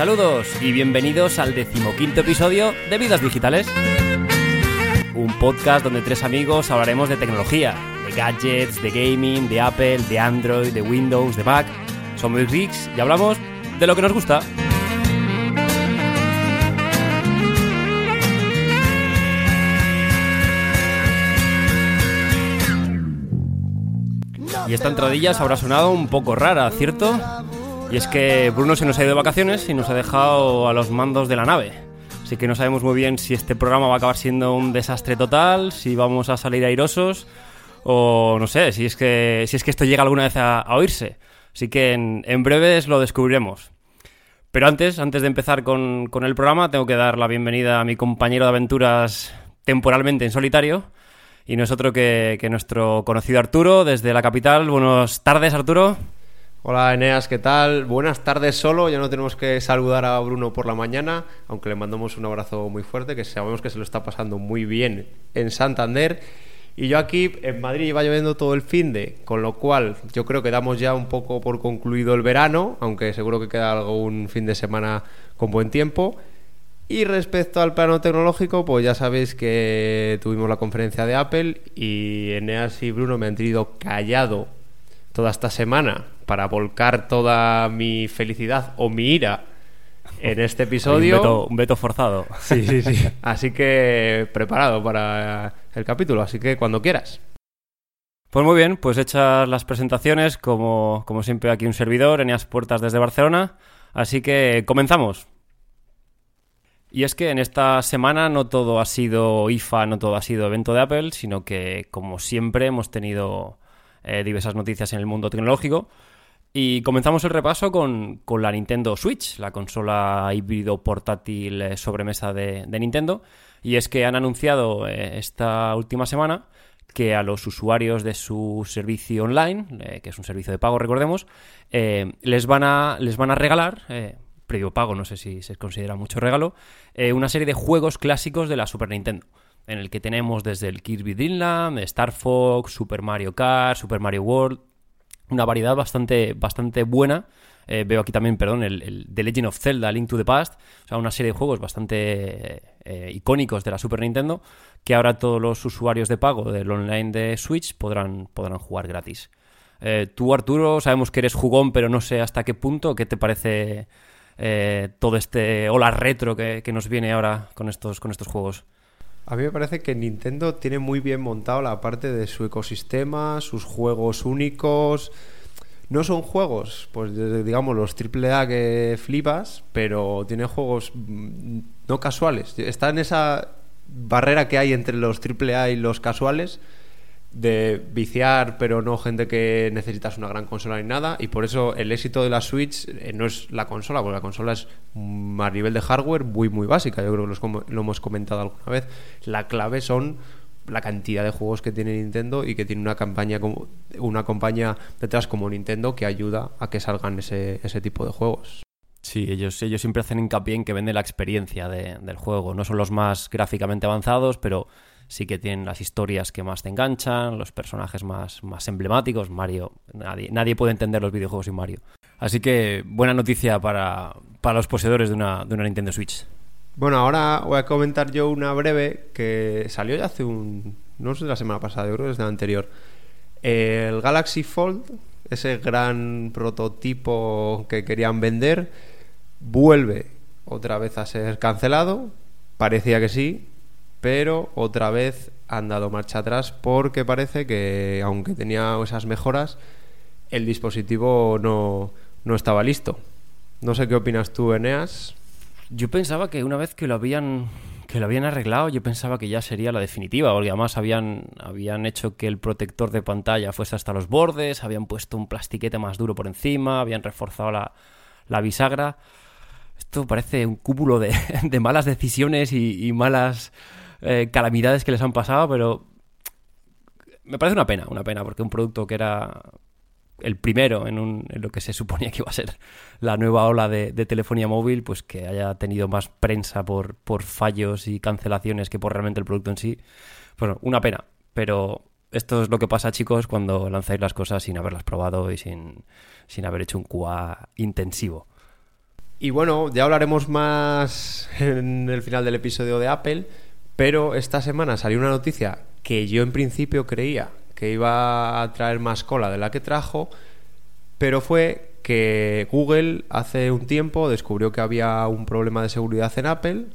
Saludos y bienvenidos al decimoquinto episodio de Vidas Digitales. Un podcast donde tres amigos hablaremos de tecnología, de gadgets, de gaming, de Apple, de Android, de Windows, de Mac. Somos geeks y hablamos de lo que nos gusta. Y esta entradilla se habrá sonado un poco rara, ¿cierto? Y es que Bruno se nos ha ido de vacaciones y nos ha dejado a los mandos de la nave. Así que no sabemos muy bien si este programa va a acabar siendo un desastre total, si vamos a salir airosos o no sé, si es que, si es que esto llega alguna vez a, oírse. Así que en, breves lo descubriremos. Pero antes, antes de empezar con, con el programa, tengo que dar la bienvenida a mi compañero de aventuras temporalmente en solitario, y no es otro que, nuestro conocido Arturo desde la capital. Buenas tardes, Arturo. Hola Eneas, ¿qué tal? Buenas tardes solo, ya no tenemos que saludar a Bruno por la mañana, aunque le mandamos un abrazo muy fuerte, que sabemos que se lo está pasando muy bien en Santander. Y yo aquí en Madrid iba lloviendo todo el fin de, con lo cual yo creo que damos ya un poco por concluido el verano, aunque seguro que queda algún fin de semana con buen tiempo. Y respecto al plano tecnológico, pues ya sabéis que tuvimos la conferencia de Apple y Eneas y Bruno me han tenido callado toda esta semana para volcar toda mi felicidad o mi ira en este episodio. Un veto, forzado. Sí, sí, sí. Así que preparado para el capítulo, así que cuando quieras. Pues muy bien, pues hechas las presentaciones, como, como siempre aquí un servidor, Eneas Puertas desde Barcelona. Así que comenzamos. Y es que en esta semana no todo ha sido IFA, no todo ha sido evento de Apple, sino que, como siempre, hemos tenido eh, diversas noticias en el mundo tecnológico. Y comenzamos el repaso con, la Nintendo Switch, la consola híbrido portátil eh, sobremesa de, Nintendo. Y es que han anunciado eh, esta última semana que a los usuarios de su servicio online, que es un servicio de pago, recordemos, les, van a, les van a regalar previo pago, no sé si se considera mucho regalo, una serie de juegos clásicos de la Super Nintendo. En el que tenemos desde el Kirby Dream Land, Star Fox, Super Mario Kart, Super Mario World. Una variedad bastante, bastante buena. Eh, veo aquí también, perdón, el, The Legend of Zelda, Link to the Past. O sea, una serie de juegos bastante eh, icónicos de la Super Nintendo. Que ahora todos los usuarios de pago del online de Switch podrán, podrán jugar gratis. tú, Arturo, sabemos que eres jugón, pero no sé hasta qué punto. ¿Qué te parece eh, todo este ola retro que, nos viene ahora con estos, con estos juegos. A mí me parece que Nintendo tiene muy bien montado la parte de su ecosistema, sus juegos únicos. No son juegos, pues digamos los AAA que flipas, pero tiene juegos mm, no casuales. Está en esa barrera que hay entre los AAA y los casuales de viciar, pero no gente que necesitas una gran consola ni nada. Y por eso el éxito de la Switch eh, no es la consola, porque la consola es mm, a nivel de hardware muy, muy básica. Yo creo que lo hemos comentado alguna vez. La clave son la cantidad de juegos que tiene Nintendo y que tiene una campaña como una compañía detrás como Nintendo que ayuda a que salgan ese, ese tipo de juegos. Sí, ellos, ellos siempre hacen hincapié en que vende la experiencia del juego. No son los más gráficamente avanzados, pero sí que tienen las historias que más te enganchan, los personajes más, más emblemáticos. Mario, nadie, nadie puede entender los videojuegos sin Mario. Así que buena noticia para, los poseedores de una, de una Nintendo Switch. Bueno, ahora voy a comentar yo una breve que salió ya hace un... no sé la semana pasada, yo creo que es de la anterior. El Galaxy Fold, ese gran prototipo que querían vender, vuelve otra vez a ser cancelado. Parecía que sí, pero otra vez han dado marcha atrás porque parece que, aunque tenía esas mejoras, el dispositivo no, no estaba listo. No sé qué opinas tú, Eneas. Yo pensaba que una vez que lo habían que lo habían arreglado, yo pensaba que ya sería la definitiva, porque además habían, habían hecho que el protector de pantalla fuese hasta los bordes, habían puesto un plastiquete más duro por encima, habían reforzado la, la bisagra. Esto parece un cúmulo de, de malas decisiones y malas eh, calamidades que les han pasado, pero me parece una pena, una pena, porque un producto que era el primero en, un, en lo que se suponía que iba a ser la nueva ola de, telefonía móvil, pues que haya tenido más prensa por, por fallos y cancelaciones que por realmente el producto en sí. Bueno, una pena, pero esto es lo que pasa, chicos, cuando lanzáis las cosas sin haberlas probado y sin, sin haber hecho un QA intensivo. Y bueno, ya hablaremos más en el final del episodio de Apple, pero esta semana salió una noticia que yo en principio creía que iba a traer más cola de la que trajo, pero fue que Google hace un tiempo descubrió que había un problema de seguridad en Apple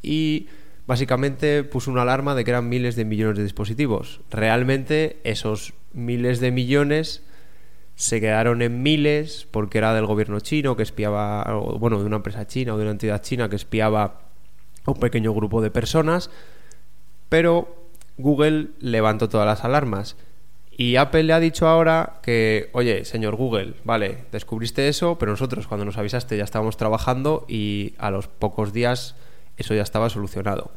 y básicamente puso una alarma de que eran miles de millones de dispositivos. Realmente esos miles de millones se quedaron en miles porque era del gobierno chino que espiaba, bueno, de una empresa china o de una entidad china que espiaba a un pequeño grupo de personas, pero Google levantó todas las alarmas. Y Apple le ha dicho ahora que, oye, señor Google, vale, descubriste eso, pero nosotros cuando nos avisaste ya estábamos trabajando y a los pocos días eso ya estaba solucionado.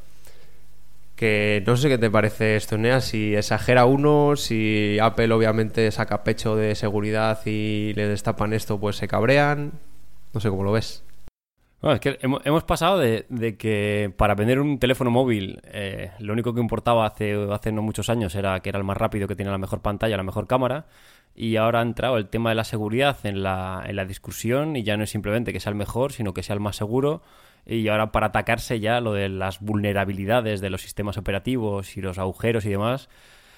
Que no sé qué te parece esto, Nea, si exagera uno, si Apple obviamente saca pecho de seguridad y le destapan esto, pues se cabrean. No sé cómo lo ves. Bueno, es que hemos, pasado de, que para vender un teléfono móvil eh, lo único que importaba hace, hace no muchos años era que era el más rápido, que tiene la mejor pantalla, la mejor cámara, y ahora ha entrado el tema de la seguridad en la, en la discusión y ya no es simplemente que sea el mejor, sino que sea el más seguro. Y ahora para atacarse ya lo de las vulnerabilidades de los sistemas operativos y los agujeros y demás,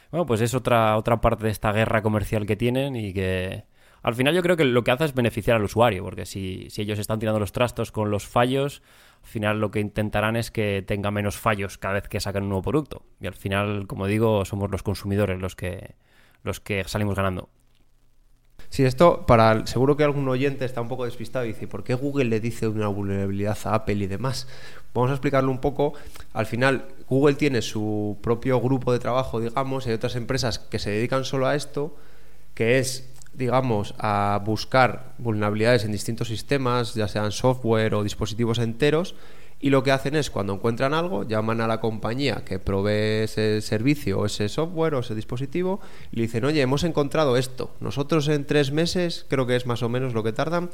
bueno, pues es otra, otra parte de esta guerra comercial que tienen y que al final yo creo que lo que hace es beneficiar al usuario, porque si, ellos están tirando los trastos con los fallos, al final lo que intentarán es que tenga menos fallos cada vez que sacan un nuevo producto. Y al final, como digo, somos los consumidores los que, los que salimos ganando. Sí, esto para seguro que algún oyente está un poco despistado y dice, ¿por qué Google le dice una vulnerabilidad a Apple y demás? Vamos a explicarlo un poco. Al final, Google tiene su propio grupo de trabajo, digamos, hay otras empresas que se dedican solo a esto, que es digamos, a buscar vulnerabilidades en distintos sistemas, ya sean software o dispositivos enteros, y lo que hacen es, cuando encuentran algo, llaman a la compañía que provee ese servicio o ese software o ese dispositivo y le dicen, oye, hemos encontrado esto. Nosotros en tres meses, creo que es más o menos lo que tardan,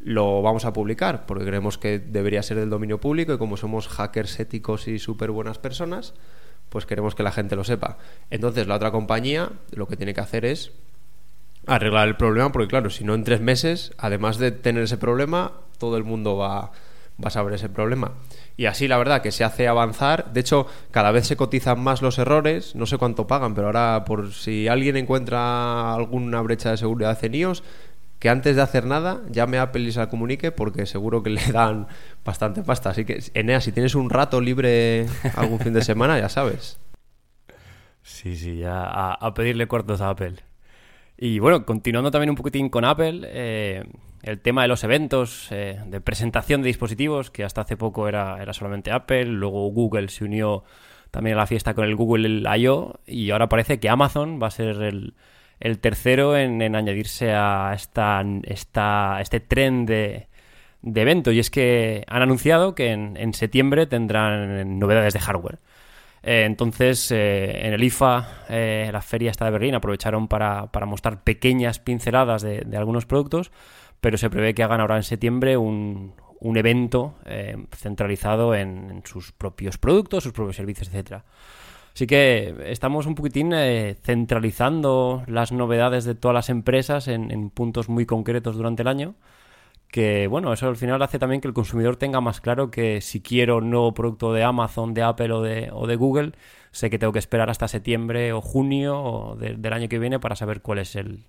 lo vamos a publicar, porque creemos que debería ser del dominio público y como somos hackers éticos y súper buenas personas, pues queremos que la gente lo sepa. Entonces la otra compañía lo que tiene que hacer es arreglar el problema, porque claro, si no en tres meses, además de tener ese problema, todo el mundo va, va a saber ese problema. Y así la verdad que se hace avanzar. De hecho, cada vez se cotizan más los errores. No sé cuánto pagan, pero ahora por si alguien encuentra alguna brecha de seguridad en iOS, que antes de hacer nada llame a Apple y se la comunique porque seguro que le dan bastante pasta. Así que, Enea, si tienes un rato libre algún fin de semana, ya sabes. Sí, sí, ya a pedirle cuartos a Apple. Y bueno, continuando también un poquitín con Apple, eh, el tema de los eventos eh, de presentación de dispositivos, que hasta hace poco era, era solamente Apple, luego Google se unió también a la fiesta con el Google I.O. y ahora parece que Amazon va a ser el, tercero en, añadirse a esta, esta, este tren de, de evento. Y es que han anunciado que en, en septiembre tendrán novedades de hardware. Eh, entonces, eh, en el IFA, eh, la feria esta de Berlín, aprovecharon para, mostrar pequeñas pinceladas de, algunos productos, pero se prevé que hagan ahora en septiembre un, evento centralizado en, sus propios productos, sus propios servicios, etcétera. Así que estamos un poquitín centralizando las novedades de todas las empresas en puntos muy concretos durante el año que bueno, eso al final hace también que el consumidor tenga más claro que si quiero un nuevo producto de Amazon, de Apple o de, o de Google, sé que tengo que esperar hasta septiembre o junio del año que viene para saber cuál es el,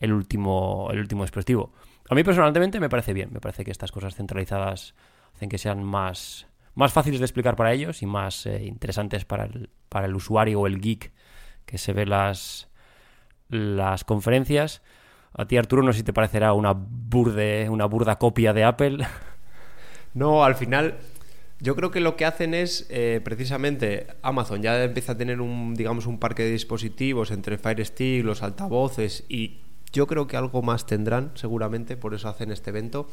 último, el último dispositivo. A mí personalmente me parece bien, me parece que estas cosas centralizadas hacen que sean más, más fáciles de explicar para ellos y más eh, interesantes para el, para el usuario o el geek que se ve las, las conferencias. A ti, Arturo, no sé si te parecerá una, burde, una burda copia de Apple. No, al final, yo creo que lo que hacen es, eh, precisamente, Amazon ya empieza a tener un, digamos, un parque de dispositivos entre Fire Stick, los altavoces y yo creo que algo más tendrán, seguramente, por eso hacen este evento.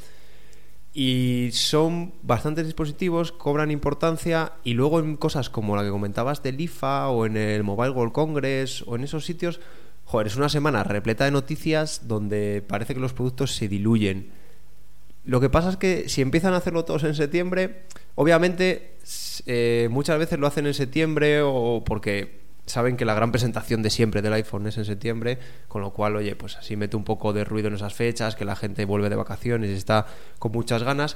Y son bastantes dispositivos, cobran importancia y luego en cosas como la que comentabas del IFA o en el Mobile World Congress o en esos sitios joder, es una semana repleta de noticias donde parece que los productos se diluyen. Lo que pasa es que si empiezan a hacerlo todos en septiembre, obviamente eh, muchas veces lo hacen en septiembre o porque saben que la gran presentación de siempre del iPhone es en septiembre, con lo cual, oye, pues así mete un poco de ruido en esas fechas, que la gente vuelve de vacaciones y está con muchas ganas.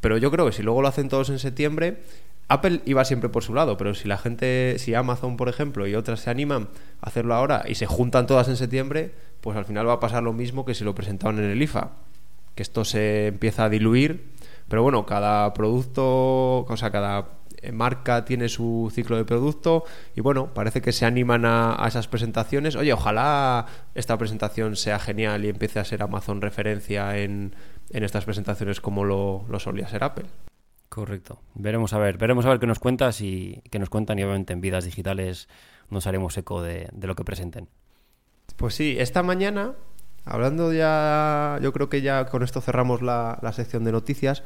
Pero yo creo que si luego lo hacen todos en septiembre, Apple iba siempre por su lado, pero si la gente, si Amazon, por ejemplo, y otras se animan a hacerlo ahora y se juntan todas en septiembre, pues al final va a pasar lo mismo que si lo presentaban en el IFA, que esto se empieza a diluir, pero bueno, cada producto, o sea, cada marca tiene su ciclo de producto y bueno, parece que se animan a, esas presentaciones. Oye, ojalá esta presentación sea genial y empiece a ser Amazon referencia en, estas presentaciones como lo solía ser Apple. Correcto. Veremos a ver, veremos a ver qué nos cuentas y qué nos cuentan y obviamente en vidas digitales nos haremos eco de, lo que presenten. Pues sí, esta mañana, hablando ya, yo creo que ya con esto cerramos la, sección de noticias,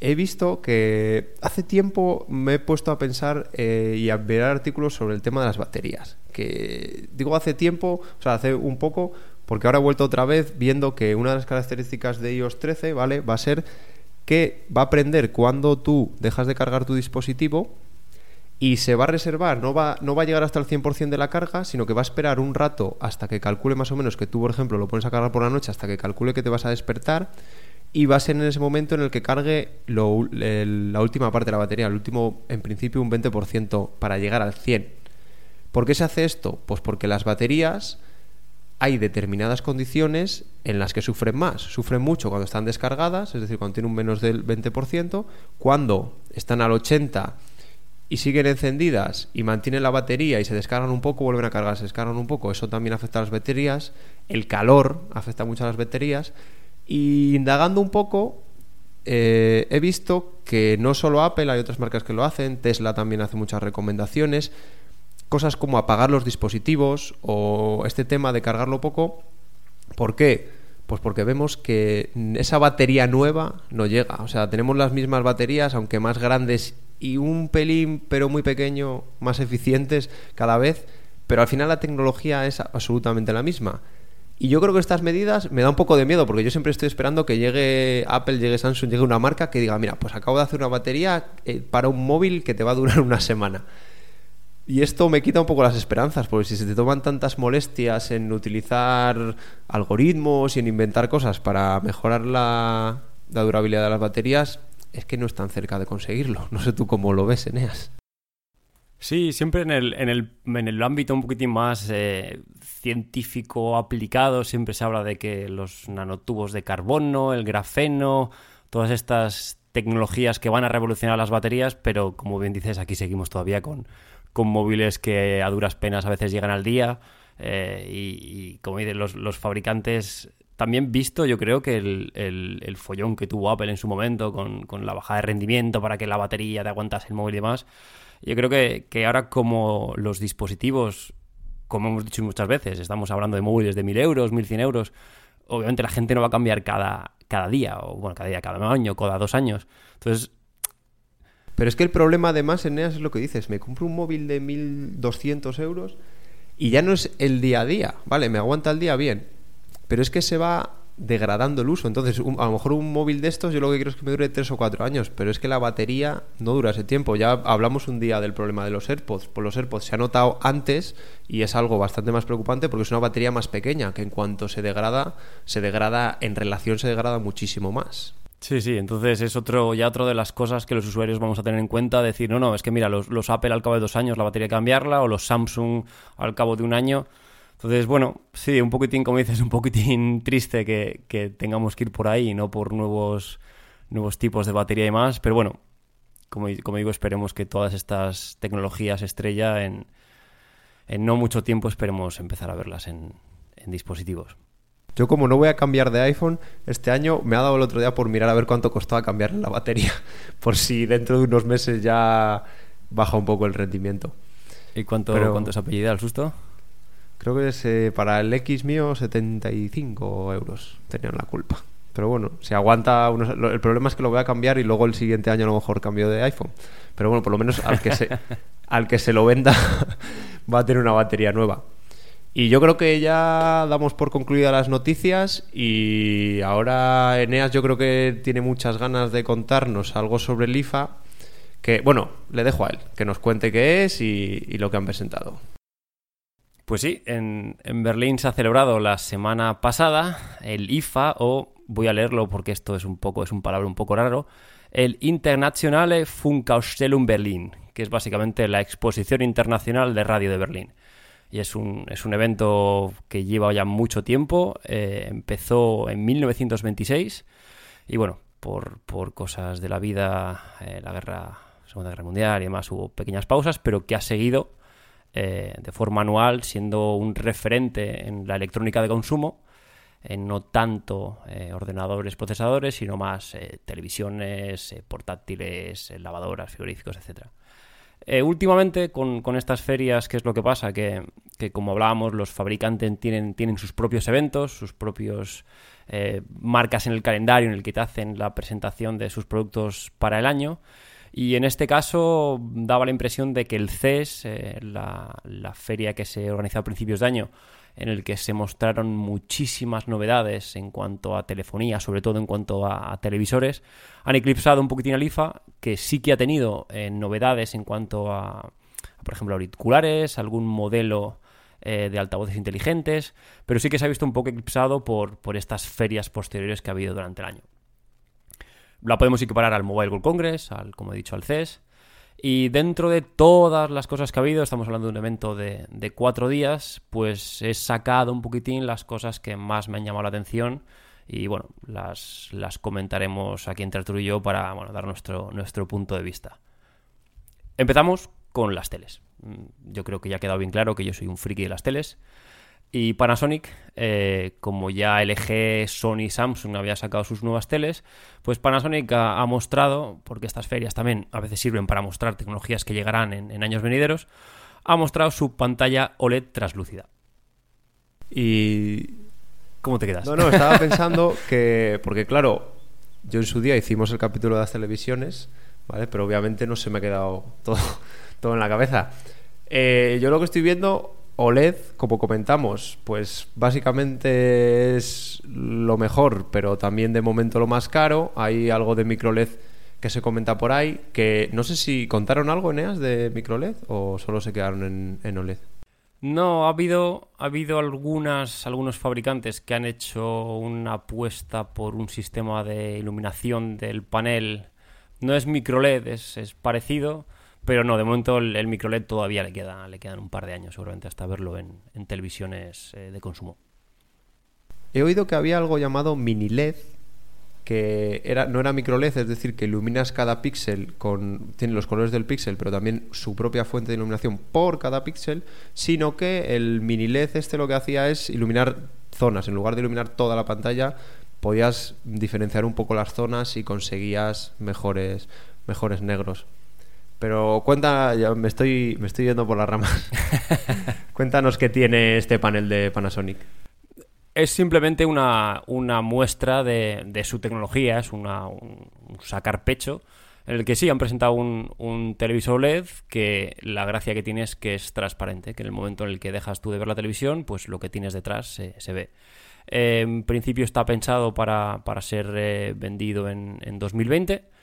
he visto que hace tiempo me he puesto a pensar eh, y a ver artículos sobre el tema de las baterías. Que digo hace tiempo, o sea, hace un poco, porque ahora he vuelto otra vez viendo que una de las características de iOS 13, ¿vale? Va a ser que va a aprender cuando tú dejas de cargar tu dispositivo y se va a reservar, no va, no va a llegar hasta el 100% de la carga, sino que va a esperar un rato hasta que calcule más o menos que tú, por ejemplo, lo pones a cargar por la noche, hasta que calcule que te vas a despertar y va a ser en ese momento en el que cargue la última parte de la batería, el último, en principio, un 20% para llegar al 100%. ¿Por qué se hace esto? Pues porque las baterías hay determinadas condiciones en las que sufren más. Sufren mucho cuando están descargadas, es decir, cuando tienen un menos del 20%, cuando están al 80% y siguen encendidas y mantienen la batería y se descargan un poco, vuelven a cargar, se descargan un poco, eso también afecta a las baterías, el calor afecta mucho a las baterías. Y indagando un poco eh, he visto que no solo Apple, hay otras marcas que lo hacen, Tesla también hace muchas recomendaciones, cosas como apagar los dispositivos o este tema de cargarlo poco. ¿Por qué? Pues porque vemos que esa batería nueva no llega. O sea, tenemos las mismas baterías, aunque más grandes y un pelín, pero muy pequeño, más eficientes cada vez, pero al final la tecnología es absolutamente la misma. Y yo creo que estas medidas me da un poco de miedo, porque yo siempre estoy esperando que llegue Apple, llegue Samsung, llegue una marca que diga, mira, pues acabo de hacer una batería eh, para un móvil que te va a durar una semana. Y esto me quita un poco las esperanzas, porque si se te toman tantas molestias en utilizar algoritmos y en inventar cosas para mejorar la, durabilidad de las baterías, es que no están cerca de conseguirlo. No sé tú cómo lo ves, Eneas. Sí, siempre en el, en el, en el ámbito un poquitín más eh, científico aplicado, siempre se habla de que los nanotubos de carbono, el grafeno, todas estas tecnologías que van a revolucionar las baterías, pero como bien dices, aquí seguimos todavía con, con móviles que a duras penas a veces llegan al día. Eh, y, como dicen los, fabricantes, también visto yo creo que el, follón que tuvo Apple en su momento con, la bajada de rendimiento para que la batería te aguantase el móvil y demás, yo creo que, que ahora como los dispositivos, como hemos dicho muchas veces, estamos hablando de móviles de 1000 euros, 1100 euros, obviamente la gente no va a cambiar cada, cada día, o bueno, cada día, cada año, cada dos años. Entonces, pero es que el problema además, Eneas, es lo que dices. Me compro un móvil de 1.200 euros y ya no es el día a día. Vale, me aguanta el día bien. Pero es que se va degradando el uso. Entonces, a lo mejor un móvil de estos yo lo que quiero es que me dure 3 o 4 años, pero es que la batería no dura ese tiempo. Ya hablamos un día del problema de los AirPods. Pues los AirPods se ha notado antes y es algo bastante más preocupante porque es una batería más pequeña que en cuanto se degrada, se degrada en relación se degrada muchísimo más. Sí, sí, entonces es otro, ya otro de las cosas que los usuarios vamos a tener en cuenta, decir, no, no, es que mira, los, los Apple al cabo de dos años la batería cambiarla, o los Samsung al cabo de un año. Entonces, bueno, sí, un poquitín, como dices, un poquitín triste que, que tengamos que ir por ahí, no por nuevos, nuevos tipos de batería y más, pero bueno, como, como digo, esperemos que todas estas tecnologías estrella en, en no mucho tiempo esperemos empezar a verlas en, en dispositivos. Yo como no voy a cambiar de iPhone este año, me ha dado el otro día por mirar a ver cuánto costaba cambiar la batería, por si dentro de unos meses ya baja un poco el rendimiento. ¿Y cuánto, cuánto es apellido al susto? Creo que es eh, para el X mío 75 euros tenían la culpa. Pero bueno, si aguanta el problema es que lo voy a cambiar y luego el siguiente año a lo mejor cambio de iPhone. Pero bueno, por lo menos al que se, al que se lo venda va a tener una batería nueva. Y yo creo que ya damos por concluidas las noticias y ahora Eneas yo creo que tiene muchas ganas de contarnos algo sobre el IFA, que bueno, le dejo a él, que nos cuente qué es y, lo que han presentado. Pues sí, en, Berlín se ha celebrado la semana pasada el IFA, o voy a leerlo porque esto es un poco, es un palabra un poco raro, el Internationale Funkausstellung Berlin, que es básicamente la exposición internacional de radio de Berlín. Y es un, es un evento que lleva ya mucho tiempo, eh, empezó en 1926 y bueno, por, cosas de la vida, eh, la guerra, Segunda Guerra Mundial y demás, hubo pequeñas pausas, pero que ha seguido eh, de forma anual, siendo un referente en la electrónica de consumo, en no tanto eh, ordenadores, procesadores, sino más eh, televisiones, portátiles, lavadoras, frigoríficos, etc. últimamente, con, estas ferias, ¿qué es lo que pasa? Que, como hablábamos, los fabricantes tienen, tienen sus propios eventos, sus propios marcas en el calendario en el que te hacen la presentación de sus productos para el año. Y en este caso daba la impresión de que el CES, eh, la, feria que se organizó a principios de año, en el que se mostraron muchísimas novedades en cuanto a telefonía, sobre todo en cuanto a, televisores, han eclipsado un poquitín al IFA, que sí que ha tenido eh, novedades en cuanto a, por ejemplo, auriculares, algún modelo eh, de altavoces inteligentes, pero sí que se ha visto un poco eclipsado por, por estas ferias posteriores que ha habido durante el año la podemos equiparar al Mobile World Congress, al, como he dicho, al CES. Y dentro de todas las cosas que ha habido, estamos hablando de un evento de, cuatro días, pues he sacado un poquitín las cosas que más me han llamado la atención y bueno, las, las comentaremos aquí entre Arturo y yo para bueno, dar nuestro, nuestro punto de vista. Empezamos con las teles. Mm, yo creo que ya ha quedado bien claro que yo soy un friki de las teles. Y Panasonic, eh, como ya LG, Sony, Samsung había sacado sus nuevas teles, pues Panasonic ha, mostrado, porque estas ferias también a veces sirven para mostrar tecnologías que llegarán en, años venideros, ha mostrado su pantalla OLED translúcida. Y... ¿Cómo te quedas? No, no, estaba pensando que, porque claro, yo en su día hicimos el capítulo de las televisiones, ¿vale? Pero obviamente no se me ha quedado todo, todo en la cabeza. Eh, yo lo que estoy viendo OLED, como comentamos, pues básicamente es lo mejor, pero también de momento lo más caro. Hay algo de microLED que se comenta por ahí, que no sé si contaron algo, Eneas, de microLED o solo se quedaron en, OLED. No, ha habido, ha habido algunos fabricantes que han hecho una apuesta por un sistema de iluminación del panel. No es microLED, es, es parecido, pero no, de momento el, micro microLED todavía le, queda, le quedan un par de años seguramente hasta verlo en, televisiones eh, de consumo. He oído que había algo llamado mini LED, que era, no era micro LED, es decir, que iluminas cada píxel con. tiene los colores del píxel, pero también su propia fuente de iluminación por cada píxel, sino que el mini LED este lo que hacía es iluminar zonas. En lugar de iluminar toda la pantalla, podías diferenciar un poco las zonas y conseguías mejores, mejores negros. Pero cuenta, ya me estoy, me estoy yendo por las ramas. Cuéntanos qué tiene este panel de Panasonic. Es simplemente una, muestra de, su tecnología, es una, un, sacar pecho, en el que sí han presentado un, televisor LED que la gracia que tiene es que es transparente, que en el momento en el que dejas tú de ver la televisión, pues lo que tienes detrás se, ve. en principio está pensado para, ser eh, vendido en, en 2020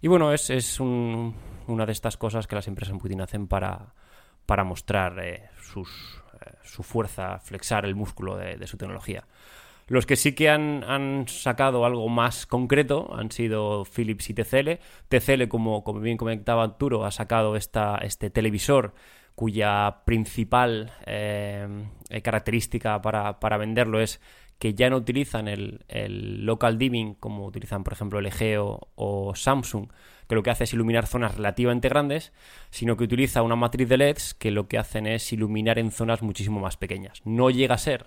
y bueno, es, es un, una de estas cosas que las empresas en Putin hacen para, para mostrar eh, sus, eh, su fuerza, flexar el músculo de, su tecnología. Los que sí que han, han, sacado algo más concreto han sido Philips y TCL. TCL, como, como bien comentaba Arturo, ha sacado esta, este televisor cuya principal eh, característica para, para, venderlo es que ya no utilizan el, el, local dimming como utilizan por ejemplo LG o, o Samsung, que lo que hace es iluminar zonas relativamente grandes, sino que utiliza una matriz de LEDs que lo que hacen es iluminar en zonas muchísimo más pequeñas. No llega a ser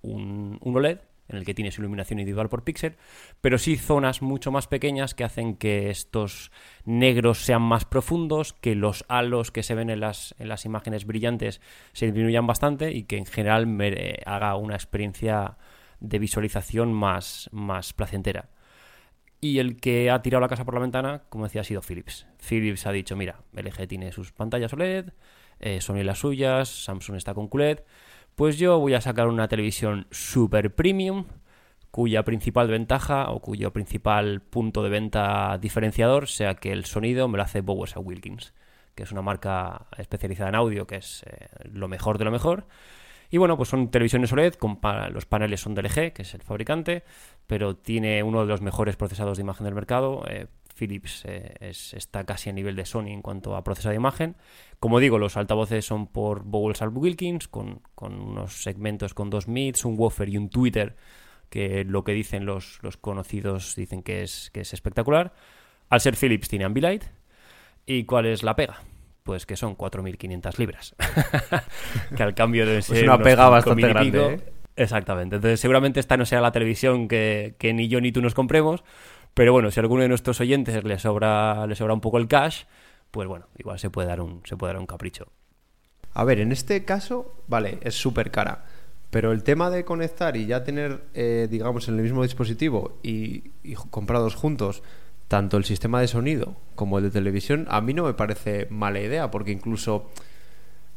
un, OLED, en el que tienes iluminación individual por píxel, pero sí zonas mucho más pequeñas que hacen que estos negros sean más profundos, que los halos que se ven en las, en las imágenes brillantes se disminuyan bastante y que en general me, haga una experiencia de visualización más, más placentera. Y el que ha tirado la casa por la ventana, como decía, ha sido Philips. Philips ha dicho, mira, LG tiene sus pantallas OLED, eh, Sony las suyas, Samsung está con QLED, pues yo voy a sacar una televisión super premium, cuya principal ventaja o cuyo principal punto de venta diferenciador sea que el sonido me lo hace Bowers Wilkins, que es una marca especializada en audio, que es eh, lo mejor de lo mejor Y bueno, pues son televisiones OLED, con los paneles son de LG, que es el fabricante, pero tiene uno de los mejores procesados de imagen del mercado. Eh, Philips eh, está casi a nivel de Sony en cuanto a procesado de imagen. Como digo, los altavoces son por Bowles Wilkins, con, con, unos segmentos con dos mids, un woofer y un tweeter, que lo que dicen los, los conocidos dicen que es, que es espectacular. Al ser Philips tiene Ambilight. ¿Y cuál es la pega? Pues que son 4.500 libras. que al cambio de ser... Es una pega bastante grande, ¿eh? Exactamente. Entonces seguramente esta no sea la televisión que, ni yo ni tú nos compremos, pero bueno, si a alguno de nuestros oyentes le sobra, le sobra un poco el cash, pues bueno, igual se puede dar un, se puede dar un capricho. A ver, en este caso, vale, es súper cara. Pero el tema de conectar y ya tener, eh, digamos, en el mismo dispositivo y comprados juntos tanto el sistema de sonido como el de televisión, a mí no me parece mala idea, porque incluso,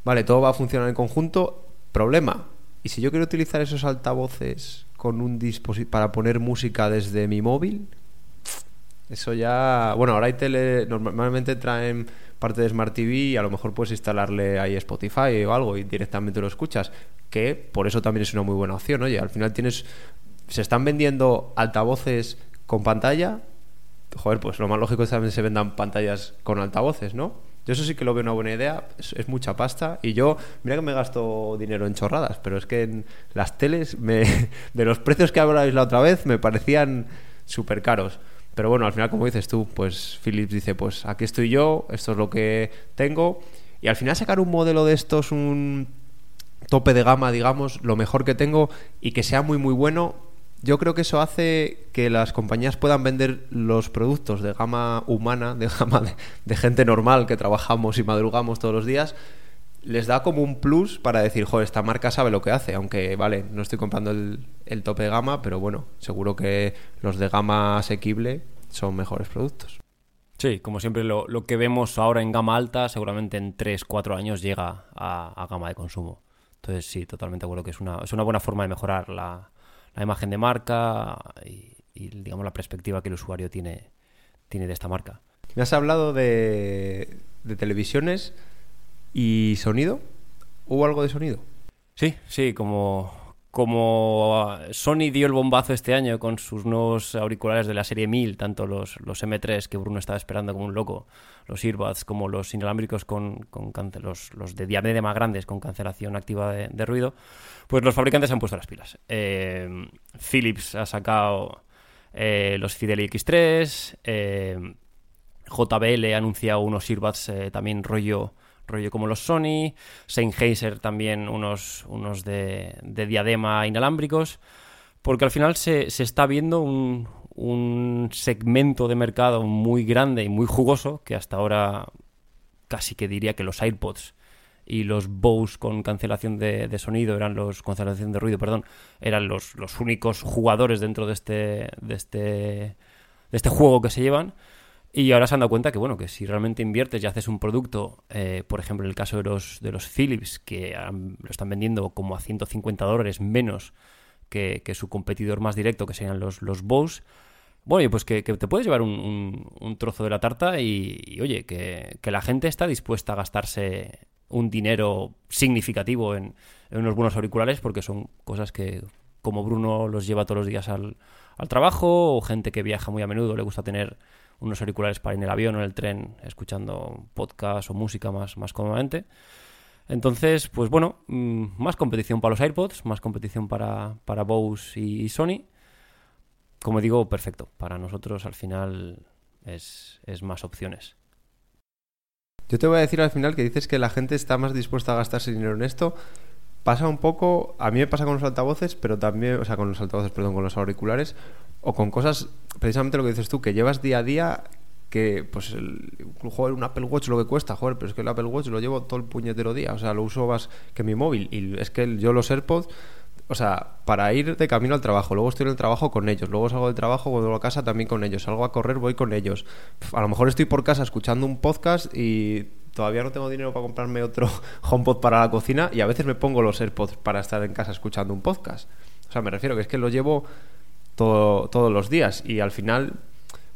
vale, todo va a funcionar en conjunto, problema. Y si yo quiero utilizar esos altavoces con un dispositivo para poner música desde mi móvil, eso ya, bueno, ahora hay tele, normalmente traen parte de Smart TV y a lo mejor puedes instalarle ahí Spotify o algo y directamente lo escuchas, que por eso también es una muy buena opción, oye, al final tienes, se están vendiendo altavoces con pantalla joder, pues lo más lógico es que también se vendan pantallas con altavoces, ¿no? Yo eso sí que lo veo una buena idea, es, mucha pasta y yo, mira que me gasto dinero en chorradas, pero es que en las teles, me, de los precios que habláis la otra vez, me parecían súper caros. Pero bueno, al final, como dices tú, pues Philips dice, pues aquí estoy yo, esto es lo que tengo. Y al final sacar un modelo de estos, un tope de gama, digamos, lo mejor que tengo y que sea muy, muy bueno, yo creo que eso hace que las compañías puedan vender los productos de gama humana, de gama de, gente normal que trabajamos y madrugamos todos los días, les da como un plus para decir, joder, esta marca sabe lo que hace, aunque, vale, no estoy comprando el, tope de gama, pero bueno, seguro que los de gama asequible son mejores productos. Sí, como siempre, lo, lo que vemos ahora en gama alta, seguramente en 3, 4 años llega a, a gama de consumo. Entonces, sí, totalmente acuerdo que es una, es una buena forma de mejorar la, la imagen de marca y, digamos la perspectiva que el usuario tiene, tiene de esta marca. Me has hablado de, de televisiones y sonido. ¿Hubo algo de sonido? Sí, sí, como, como Sony dio el bombazo este año con sus nuevos auriculares de la serie 1000, tanto los, los M3 que Bruno estaba esperando como un loco, los earbuds, como los inalámbricos con, con los, los de diadema grandes con cancelación activa de, ruido, pues los fabricantes han puesto las pilas. Eh, Philips ha sacado eh, los Fidelity X3, eh, JBL ha anunciado unos earbuds también rollo rollo como los Sony, Sennheiser también unos, unos de, diadema inalámbricos, porque al final se, está viendo un, un, segmento de mercado muy grande y muy jugoso, que hasta ahora casi que diría que los AirPods y los Bose con cancelación de, sonido eran los cancelación de ruido, perdón, eran los, los únicos jugadores dentro de este de este de este juego que se llevan y ahora se han dado cuenta que, bueno, que si realmente inviertes y haces un producto, eh, por ejemplo, en el caso de los, de los Philips, que lo están vendiendo como a 150 dólares menos que, su competidor más directo, que serían los, los Bose, bueno, pues que, te puedes llevar un, un, trozo de la tarta y, oye, que, la gente está dispuesta a gastarse un dinero significativo en, en, unos buenos auriculares porque son cosas que, como Bruno los lleva todos los días al, al trabajo o gente que viaja muy a menudo le gusta tener unos auriculares para ir en el avión o en el tren escuchando podcast o música más, más cómodamente. Entonces, pues bueno, mm, más competición para los AirPods, más competición para, para Bose y Sony. Como digo, perfecto. Para nosotros al final es, es más opciones. Yo te voy a decir al final que dices que la gente está más dispuesta a gastarse dinero en esto. Pasa un poco, a mí me pasa con los altavoces, pero también, o sea, con los altavoces, perdón, con los auriculares, o con cosas, precisamente lo que dices tú, que llevas día a día, que pues el, joder, un Apple Watch lo que cuesta, joder, pero es que el Apple Watch lo llevo todo el puñetero día, o sea, lo uso más que mi móvil. Y es que yo los AirPods, o sea, para ir de camino al trabajo, luego estoy en el trabajo con ellos, luego salgo del trabajo, vuelvo a casa también con ellos, salgo a correr, voy con ellos. A lo mejor estoy por casa escuchando un podcast y todavía no tengo dinero para comprarme otro HomePod para la cocina y a veces me pongo los AirPods para estar en casa escuchando un podcast. O sea, me refiero que es que lo llevo todos los días. Y al final,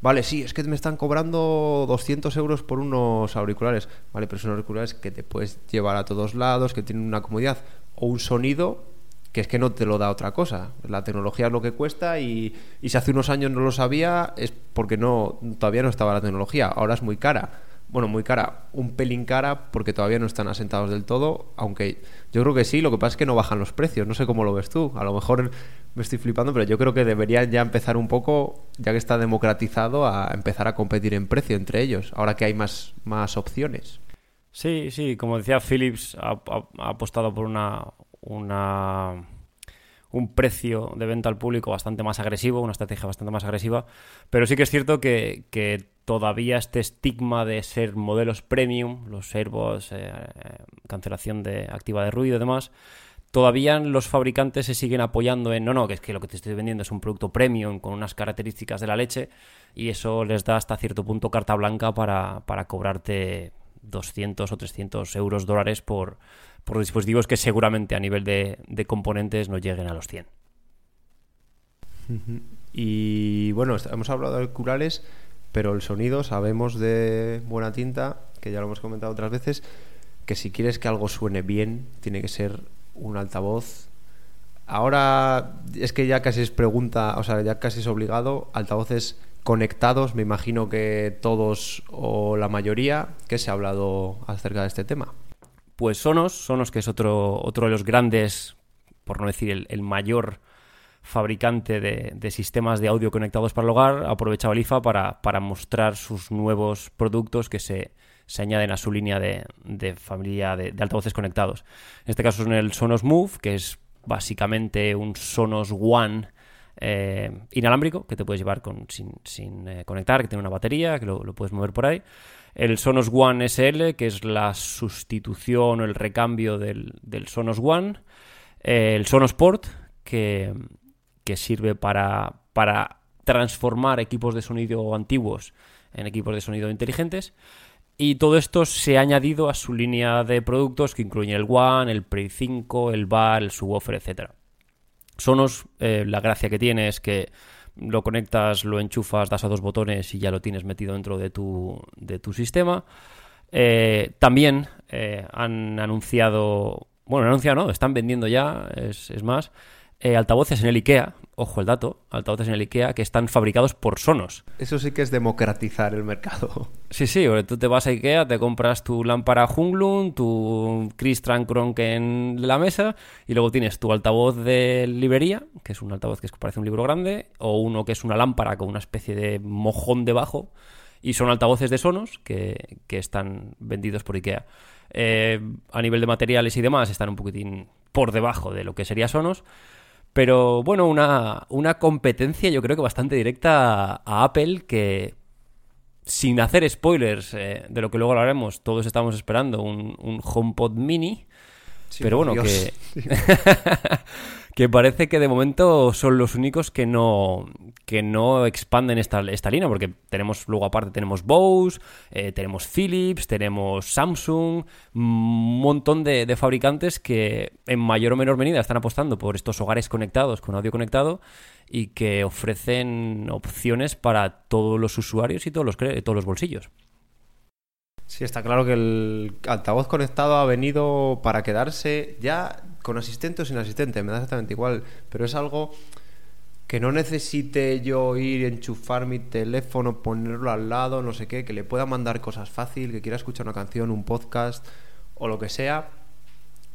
vale, sí, es que me están cobrando 200 euros por unos auriculares. Vale, pero son auriculares que te puedes llevar a todos lados, que tienen una comodidad. o un sonido que es que no te lo da otra cosa. La tecnología es lo que cuesta y, y si hace unos años no lo sabía es porque no todavía no estaba la tecnología. Ahora es muy cara. Bueno, muy cara, un pelín cara porque todavía no están asentados del todo, aunque yo creo que sí, lo que pasa es que no bajan los precios, no sé cómo lo ves tú, a lo mejor me estoy flipando, pero yo creo que deberían ya empezar un poco, ya que está democratizado, a empezar a competir en precio entre ellos, ahora que hay más, más opciones. Sí, sí, como decía Philips, ha, apostado por una, un precio de venta al público bastante más agresivo, una estrategia bastante más agresiva, pero sí que es cierto que todavía este estigma de ser modelos premium, los servos, eh, cancelación de activa de ruido y demás, todavía los fabricantes se siguen apoyando en, no, no, que es que lo que te estoy vendiendo es un producto premium con unas características de la leche y eso les da hasta cierto punto carta blanca para, para cobrarte 200 o 300 euros dólares por, por dispositivos que seguramente a nivel de, de componentes no lleguen a los 100. Y bueno, hemos hablado de auriculares, pero el sonido sabemos de buena tinta, que ya lo hemos comentado otras veces, que si quieres que algo suene bien, tiene que ser un altavoz. Ahora es que ya casi es pregunta, o sea, ya casi es obligado, altavoces conectados, me imagino que todos o la mayoría, que se ha hablado acerca de este tema. Pues Sonos, Sonos que es otro, otro de los grandes, por no decir el, el mayor fabricante de, de, sistemas de audio conectados para el hogar, ha aprovechado el IFA para, para mostrar sus nuevos productos que se, se añaden a su línea de, de familia de, de, altavoces conectados. En este caso son el Sonos Move, que es básicamente un Sonos One eh, inalámbrico que te puedes llevar con, sin, sin eh, conectar, que tiene una batería, que lo, lo puedes mover por ahí el Sonos One SL, que es la sustitución o el recambio del, del Sonos One, eh, el Sonos Port, que, que sirve para, para, transformar equipos de sonido antiguos en equipos de sonido inteligentes. Y todo esto se ha añadido a su línea de productos que incluyen el One, el Pre 5, el Bar, el Subwoofer, etc. Sonos, eh, la gracia que tiene es que lo conectas, lo enchufas, das a dos botones y ya lo tienes metido dentro de tu, de tu sistema. Eh, también eh, han anunciado, bueno, han anunciado no, están vendiendo ya, es, es más, eh, altavoces en el IKEA, ojo el dato, altavoces en el IKEA que están fabricados por Sonos. Eso sí que es democratizar el mercado. Sí, sí, tú te vas a IKEA, te compras tu lámpara Hunglund, tu Chris Trankronk en la mesa y luego tienes tu altavoz de librería, que es un altavoz que parece un libro grande, o uno que es una lámpara con una especie de mojón debajo y son altavoces de Sonos que, que están vendidos por IKEA. Eh, a nivel de materiales y demás están un poquitín por debajo de lo que sería Sonos, pero bueno, una, una, competencia yo creo que bastante directa a, Apple que sin hacer spoilers eh, de lo que luego lo haremos, todos estamos esperando un, un HomePod mini. Sí, pero bueno, Dios. que, que parece que de momento son los únicos que no, que no expanden esta, esta línea, porque tenemos luego aparte tenemos Bose, eh, tenemos Philips, tenemos Samsung, un montón de, de, fabricantes que en mayor o menor medida están apostando por estos hogares conectados con audio conectado y que ofrecen opciones para todos los usuarios y todos los, todos los bolsillos. Sí, está claro que el altavoz conectado ha venido para quedarse ya con asistente o sin asistente, me da exactamente igual, pero es algo que no necesite yo ir, enchufar mi teléfono, ponerlo al lado, no sé qué, que le pueda mandar cosas fácil, que quiera escuchar una canción, un podcast o lo que sea.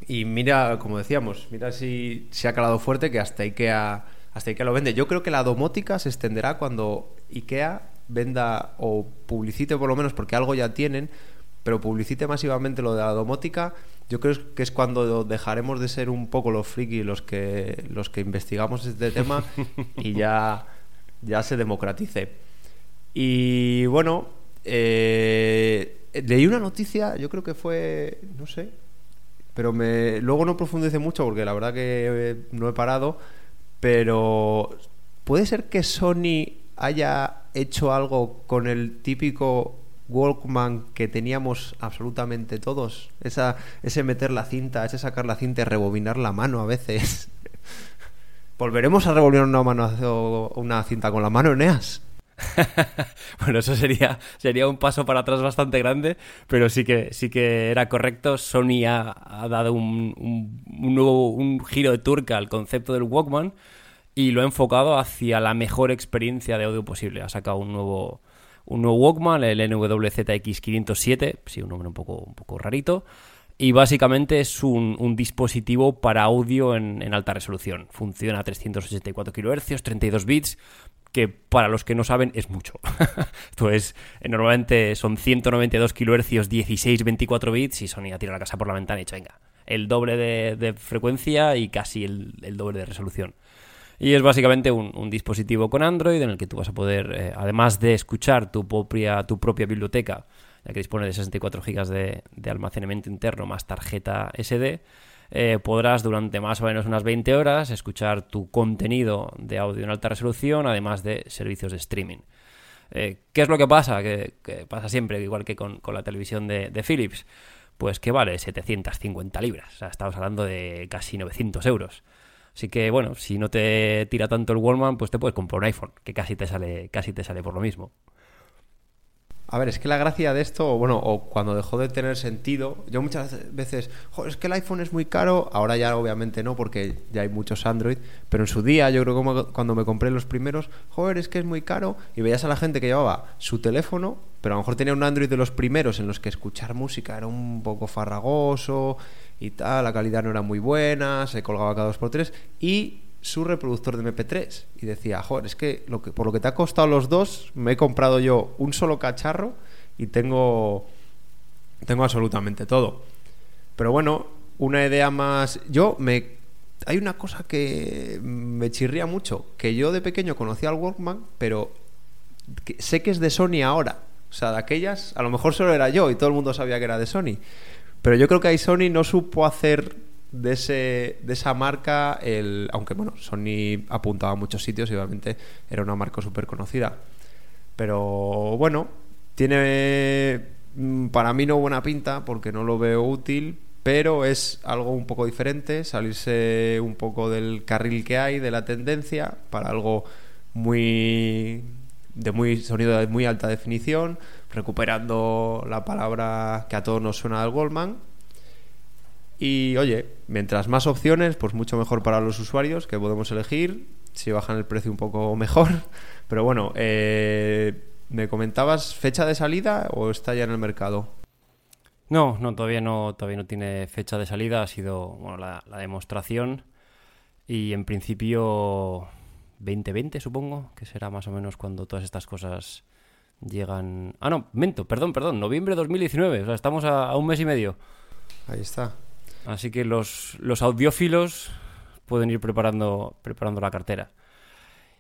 Y mira, como decíamos, mira si se ha calado fuerte que hasta IKEA, hasta IKEA lo vende. Yo creo que la domótica se extenderá cuando IKEA venda o publicite por lo menos, porque algo ya tienen, pero publicite masivamente lo de la domótica, yo creo que es cuando dejaremos de ser un poco los frikis los que, los que investigamos este tema y ya, ya se democratice. Y bueno, eh, leí una noticia, yo creo que fue, no sé, pero me, luego no profundice mucho porque la verdad que no he parado, pero puede ser que Sony haya hecho algo con el típico Walkman que teníamos absolutamente todos. Esa, ese meter la cinta, ese sacar la cinta y rebobinar la mano a veces. ¿Volveremos a rebobinar una, mano, una cinta con la mano, Eneas? bueno, eso sería, sería un paso para atrás bastante grande, pero sí que, sí que era correcto. Sony ha, dado un, un, nuevo un giro de turca al concepto del Walkman y lo ha enfocado hacia la mejor experiencia de audio posible. Ha sacado un nuevo, un nuevo Walkman, el NWZX507, sí, un nombre un poco, un poco rarito. Y básicamente es un, dispositivo para audio en, en, alta resolución. Funciona a 384 kHz, 32 bits, que para los que no saben es mucho. pues normalmente son 192 kHz, 16, 24 bits y Sony ha tirado la casa por la ventana y dicho, venga, el doble de, frecuencia y casi el, doble de resolución. Y es básicamente un, dispositivo con Android en el que tú vas a poder, eh, además de escuchar tu propia, tu propia biblioteca, ya que dispone de 64 GB de, de almacenamiento interno más tarjeta SD, eh, podrás durante más o menos unas 20 horas escuchar tu contenido de audio en alta resolución, además de servicios de streaming. Eh, ¿Qué es lo que pasa? Que, pasa siempre, igual que con, la televisión de, Philips. Pues que vale 750 libras. O sea, estamos hablando de casi 900 euros. Así que bueno, si no te tira tanto el Wallman, pues te puedes comprar un iPhone, que casi te sale, casi te sale por lo mismo. A ver, es que la gracia de esto, bueno, o cuando dejó de tener sentido, yo muchas veces, joder, es que el iPhone es muy caro, ahora ya obviamente no, porque ya hay muchos Android, pero en su día, yo creo que cuando me compré los primeros, joder, es que es muy caro, y veías a la gente que llevaba su teléfono, pero a lo mejor tenía un Android de los primeros en los que escuchar música era un poco farragoso y tal, la calidad no era muy buena, se colgaba cada dos por tres, y su reproductor de MP3 y decía, joder, es que, lo que por lo que te ha costado los dos, me he comprado yo un solo cacharro y tengo, tengo absolutamente todo. Pero bueno, una idea más... Yo me... Hay una cosa que me chirría mucho, que yo de pequeño conocía al Walkman, pero sé que es de Sony ahora. O sea, de aquellas, a lo mejor solo era yo y todo el mundo sabía que era de Sony. Pero yo creo que ahí Sony no supo hacer de, ese, de esa marca, el, aunque bueno, Sony apuntaba a muchos sitios y obviamente era una marca súper conocida. Pero bueno, tiene mm, para mí no buena pinta porque no lo veo útil, pero es algo un poco diferente, salirse un poco del carril que hay, de la tendencia, para algo muy de muy sonido de muy alta definición, recuperando la palabra que a todos nos suena del Goldman y oye, mientras más opciones, pues mucho mejor para los usuarios que podemos elegir. Si bajan el precio un poco mejor. Pero bueno, eh, ¿me comentabas fecha de salida o está ya en el mercado? No, no, todavía no, todavía no tiene fecha de salida. Ha sido bueno, la, demostración. Y en principio 2020, supongo, que será más o menos cuando todas estas cosas llegan. Ah, no, mento, perdón, perdón, noviembre de 2019. O sea, estamos a un mes y medio. Ahí está. Así que los, los audiófilos pueden ir preparando, preparando la cartera.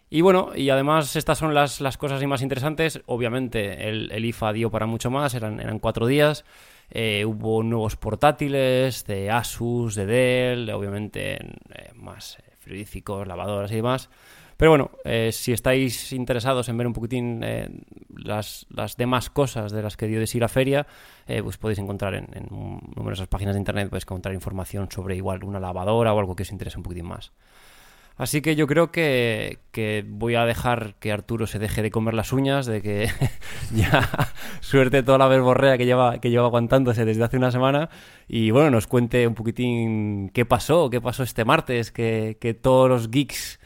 Y bueno, y además estas son las, las cosas más interesantes. Obviamente el, IFA dio para mucho más, eran, eran cuatro días. Eh, hubo nuevos portátiles de Asus, de Dell, obviamente eh, más frigoríficos, lavadoras y demás. Pero bueno, eh, si estáis interesados en ver un poquitín eh, las, demás cosas de las que dio de sí la feria, eh, pues podéis encontrar en, numerosas páginas de internet, podéis encontrar información sobre igual una lavadora o algo que os interese un poquitín más. Así que yo creo que, voy a dejar que Arturo se deje de comer las uñas, de que ya suerte toda la verborrea que lleva, que lleva aguantándose desde hace una semana y bueno, nos cuente un poquitín qué pasó, qué pasó este martes, que, que todos los geeks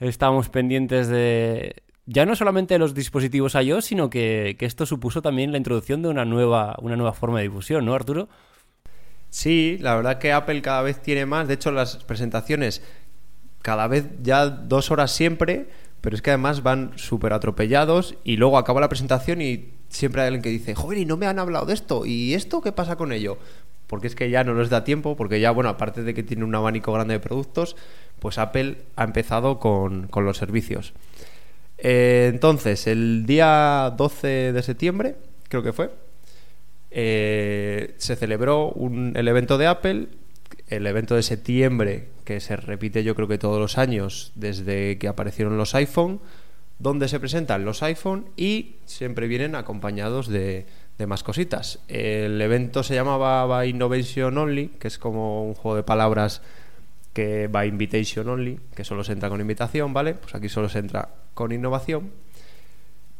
estábamos pendientes de ya no solamente de los dispositivos iOS, sino que, esto supuso también la introducción de una nueva, una nueva forma de difusión, ¿no, Arturo? Sí, la verdad que Apple cada vez tiene más. De hecho, las presentaciones cada vez ya dos horas siempre, pero es que además van súper atropellados y luego acaba la presentación y siempre hay alguien que dice, joder, y no me han hablado de esto, ¿y esto qué pasa con ello? Porque es que ya no les da tiempo, porque ya, bueno, aparte de que tiene un abanico grande de productos, pues Apple ha empezado con, los servicios. Eh, entonces, el día 12 de septiembre, creo que fue, eh, se celebró el evento de Apple, el evento de septiembre, que se repite yo creo que todos los años desde que aparecieron los iPhone, donde se presentan los iPhone y siempre vienen acompañados de, de más cositas. El evento se llamaba Innovation Only, que es como un juego de palabras que va invitation only, que solo se entra con invitación, ¿vale? Pues aquí solo se entra con innovación.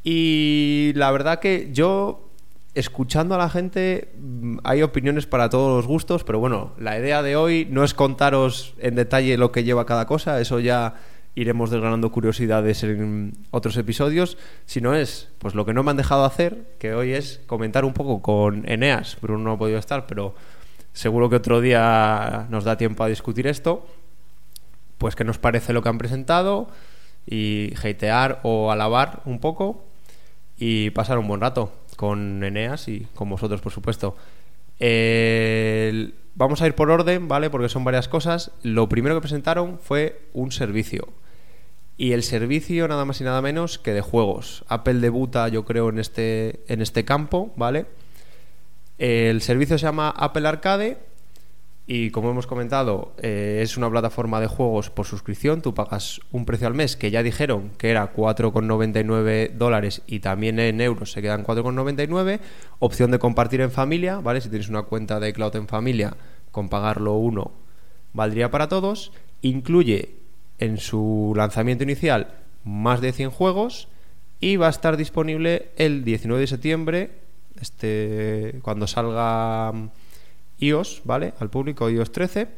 Y la verdad que yo, escuchando a la gente, mm, hay opiniones para todos los gustos, pero bueno, la idea de hoy no es contaros en detalle lo que lleva cada cosa, eso ya iremos desgranando curiosidades en otros episodios, sino es pues lo que no me han dejado hacer, que hoy es comentar un poco con Eneas, Bruno no ha podido estar, pero seguro que otro día nos da tiempo a discutir esto, pues qué nos parece lo que han presentado y hatear o alabar un poco y pasar un buen rato con Eneas y con vosotros, por supuesto. Vamos a ir por orden, ¿vale? Porque son varias cosas. Lo primero que presentaron fue un servicio. Y el servicio nada más y nada menos que de juegos. Apple debuta, yo creo, en este, en este campo, ¿vale? El servicio se llama Apple Arcade y como hemos comentado, eh, es una plataforma de juegos por suscripción. Tú pagas un precio al mes que ya dijeron que era 4,99 dólares y también en euros se quedan 4,99. Opción de compartir en familia, ¿vale? Si tienes una cuenta de cloud en familia, con pagarlo uno valdría para todos. Incluye en su lanzamiento inicial más de 100 juegos y va a estar disponible el 19 de septiembre, este, cuando salga iOS, ¿vale? Al público iOS 13.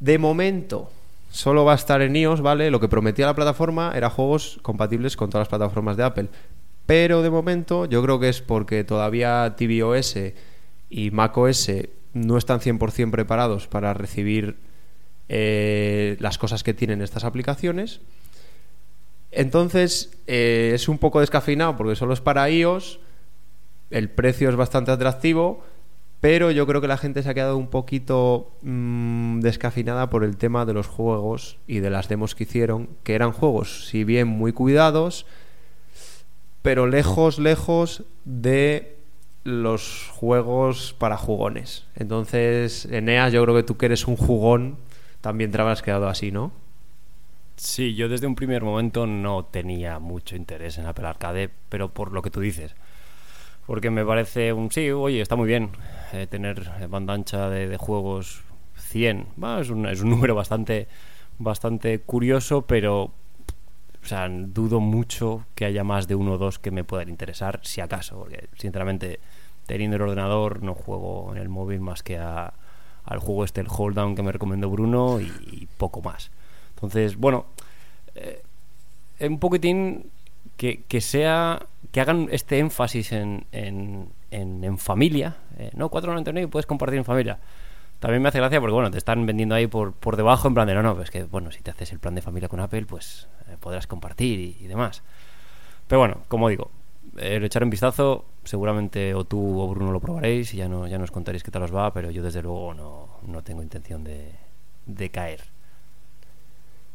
De momento, solo va a estar en iOS, ¿vale? Lo que prometía la plataforma era juegos compatibles con todas las plataformas de Apple. Pero de momento, yo creo que es porque todavía tvOS y macOS no están 100% preparados para recibir eh, las cosas que tienen estas aplicaciones. Entonces, eh, es un poco descafeinado porque solo es para iOS. El precio es bastante atractivo pero yo creo que la gente se ha quedado un poquito mm, descafinada por el tema de los juegos y de las demos que hicieron, que eran juegos, si bien muy cuidados, pero lejos, lejos de los juegos para jugones. Entonces, Eneas, yo creo que tú que eres un jugón, también te habrás quedado así, ¿no? Sí, yo desde un primer momento no tenía mucho interés en Apple Arcade, pero por lo que tú dices porque me parece un sí, oye, está muy bien eh, tener banda ancha de, juegos 100. es, un, es un número bastante, bastante curioso, pero o sea, dudo mucho que haya más de uno o dos que me puedan interesar, si acaso, porque sinceramente, teniendo el ordenador, no juego en el móvil más que a, al juego este, el Hold Down que me recomendó Bruno y, poco más. Entonces, bueno, eh, un poquitín que, que sea que hagan este énfasis en, en, en, familia. Eh, no, 4.99 puedes compartir en familia. También me hace gracia porque, bueno, te están vendiendo ahí por, por debajo en plan de, no, no, pues que, bueno, si te haces el plan de familia con Apple, pues eh, podrás compartir y, demás. Pero bueno, como digo, eh, echar un vistazo, seguramente o tú o Bruno lo probaréis y ya, no, ya nos contaréis qué tal os va, pero yo desde luego no, no tengo intención de, de caer.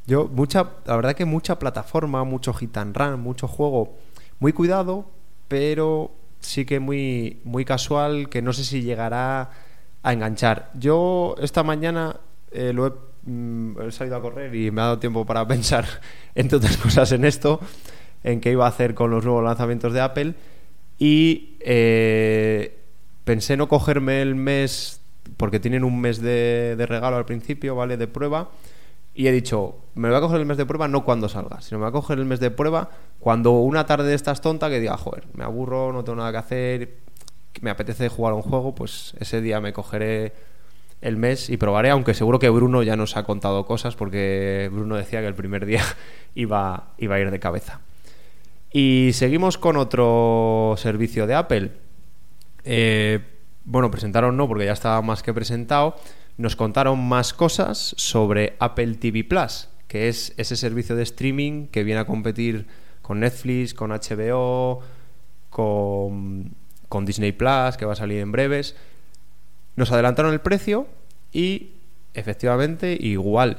Yo, mucha, la verdad que mucha plataforma, mucho hit and run, mucho juego muy cuidado, pero sí que muy, muy casual, que no sé si llegará a enganchar. Yo esta mañana eh, lo he, mm, he, salido a correr y me ha dado tiempo para pensar, entre otras cosas, en esto, en qué iba a hacer con los nuevos lanzamientos de Apple. Y eh, pensé no cogerme el mes, porque tienen un mes de, de regalo al principio, ¿vale? De prueba y he dicho, me voy a coger el mes de prueba no cuando salga, sino me voy a coger el mes de prueba cuando una tarde de estas tonta que diga, joder, me aburro, no tengo nada que hacer, me apetece jugar a un juego, pues ese día me cogeré el mes y probaré, aunque seguro que Bruno ya nos ha contado cosas porque Bruno decía que el primer día iba, iba a ir de cabeza. Y seguimos con otro servicio de Apple. Eh, bueno, presentaron no, porque ya estaba más que presentado nos contaron más cosas sobre Apple TV Plus, que es ese servicio de streaming que viene a competir con Netflix, con HBO, con, Disney Plus, que va a salir en breves. Nos adelantaron el precio y efectivamente, igual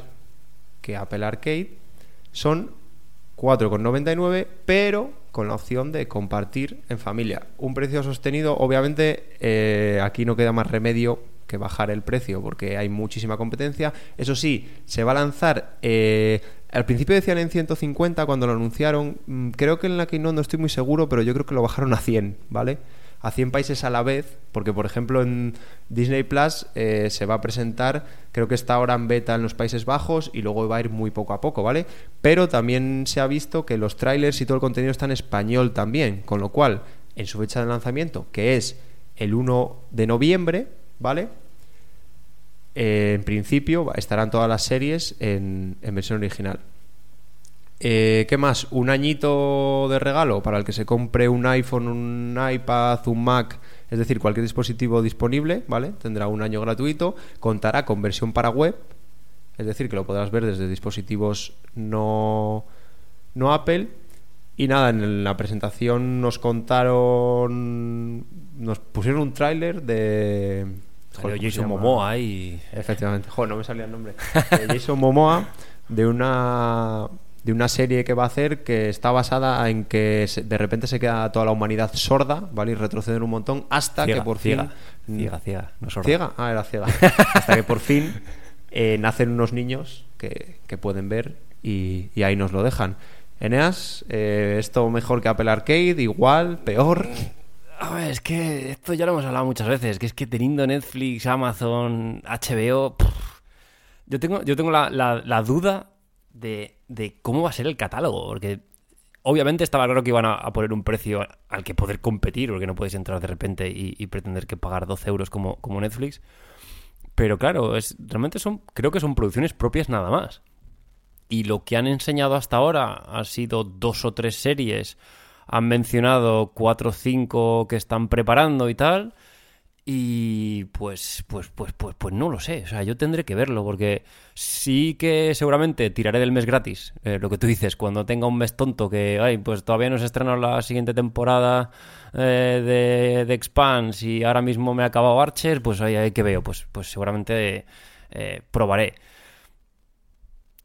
que Apple Arcade, son 4,99, pero con la opción de compartir en familia. Un precio sostenido, obviamente, eh, aquí no queda más remedio que bajar el precio porque hay muchísima competencia. Eso sí, se va a lanzar. Eh, al principio decían en 150 cuando lo anunciaron. Mm, creo que en la no, no estoy muy seguro, pero yo creo que lo bajaron a 100, ¿vale? a 100 países a la vez, porque por ejemplo en Disney Plus eh, se va a presentar, creo que está ahora en beta en los Países Bajos y luego va a ir muy poco a poco, ¿vale? Pero también se ha visto que los trailers y todo el contenido está en español también, con lo cual en su fecha de lanzamiento, que es el 1 de noviembre, ¿vale? Eh, en principio estarán todas las series en, versión original. Eh, ¿Qué más? Un añito de regalo para el que se compre un iPhone, un iPad, un Mac, es decir, cualquier dispositivo disponible, ¿vale? Tendrá un año gratuito, contará con versión para web, es decir, que lo podrás ver desde dispositivos no, no Apple. Y nada, en la presentación nos contaron, nos pusieron un tráiler de Jason Momoa y... Efectivamente. Joder, no me salía el nombre. Jason Momoa de una de una serie que va a hacer que está basada en que de repente se queda toda la humanidad sorda, ¿vale? Y retroceden un montón hasta que por fin... Ciega, ciega, no sorda. ¿Ciega? Ah, era ciega. hasta que por fin eh, nacen unos niños que, que pueden ver y, y, ahí nos lo dejan. Eneas, eh, ¿esto mejor que Apple Arcade? ¿Igual? ¿Peor? A ver, es que esto ya lo hemos hablado muchas veces, que es que teniendo Netflix, Amazon, HBO, yo tengo, yo tengo la, duda de, cómo va a ser el catálogo, porque obviamente estaba claro que iban a, poner un precio al que poder competir, porque no puedes entrar de repente y, pretender que pagar 12 euros como, como Netflix. Pero claro, es, realmente son, creo que son producciones propias nada más. Y lo que han enseñado hasta ahora ha sido dos o tres series han mencionado cuatro o cinco que están preparando y tal. Y pues, pues, pues, pues, pues no lo sé. O sea, yo tendré que verlo, porque sí que seguramente tiraré del mes gratis. Eh, lo que tú dices, cuando tenga un mes tonto que, ay, pues todavía no se estrena la siguiente temporada eh, de, de Expanse y ahora mismo me ha acabado Archer, pues ahí, ahí que veo. Pues, pues seguramente eh, probaré.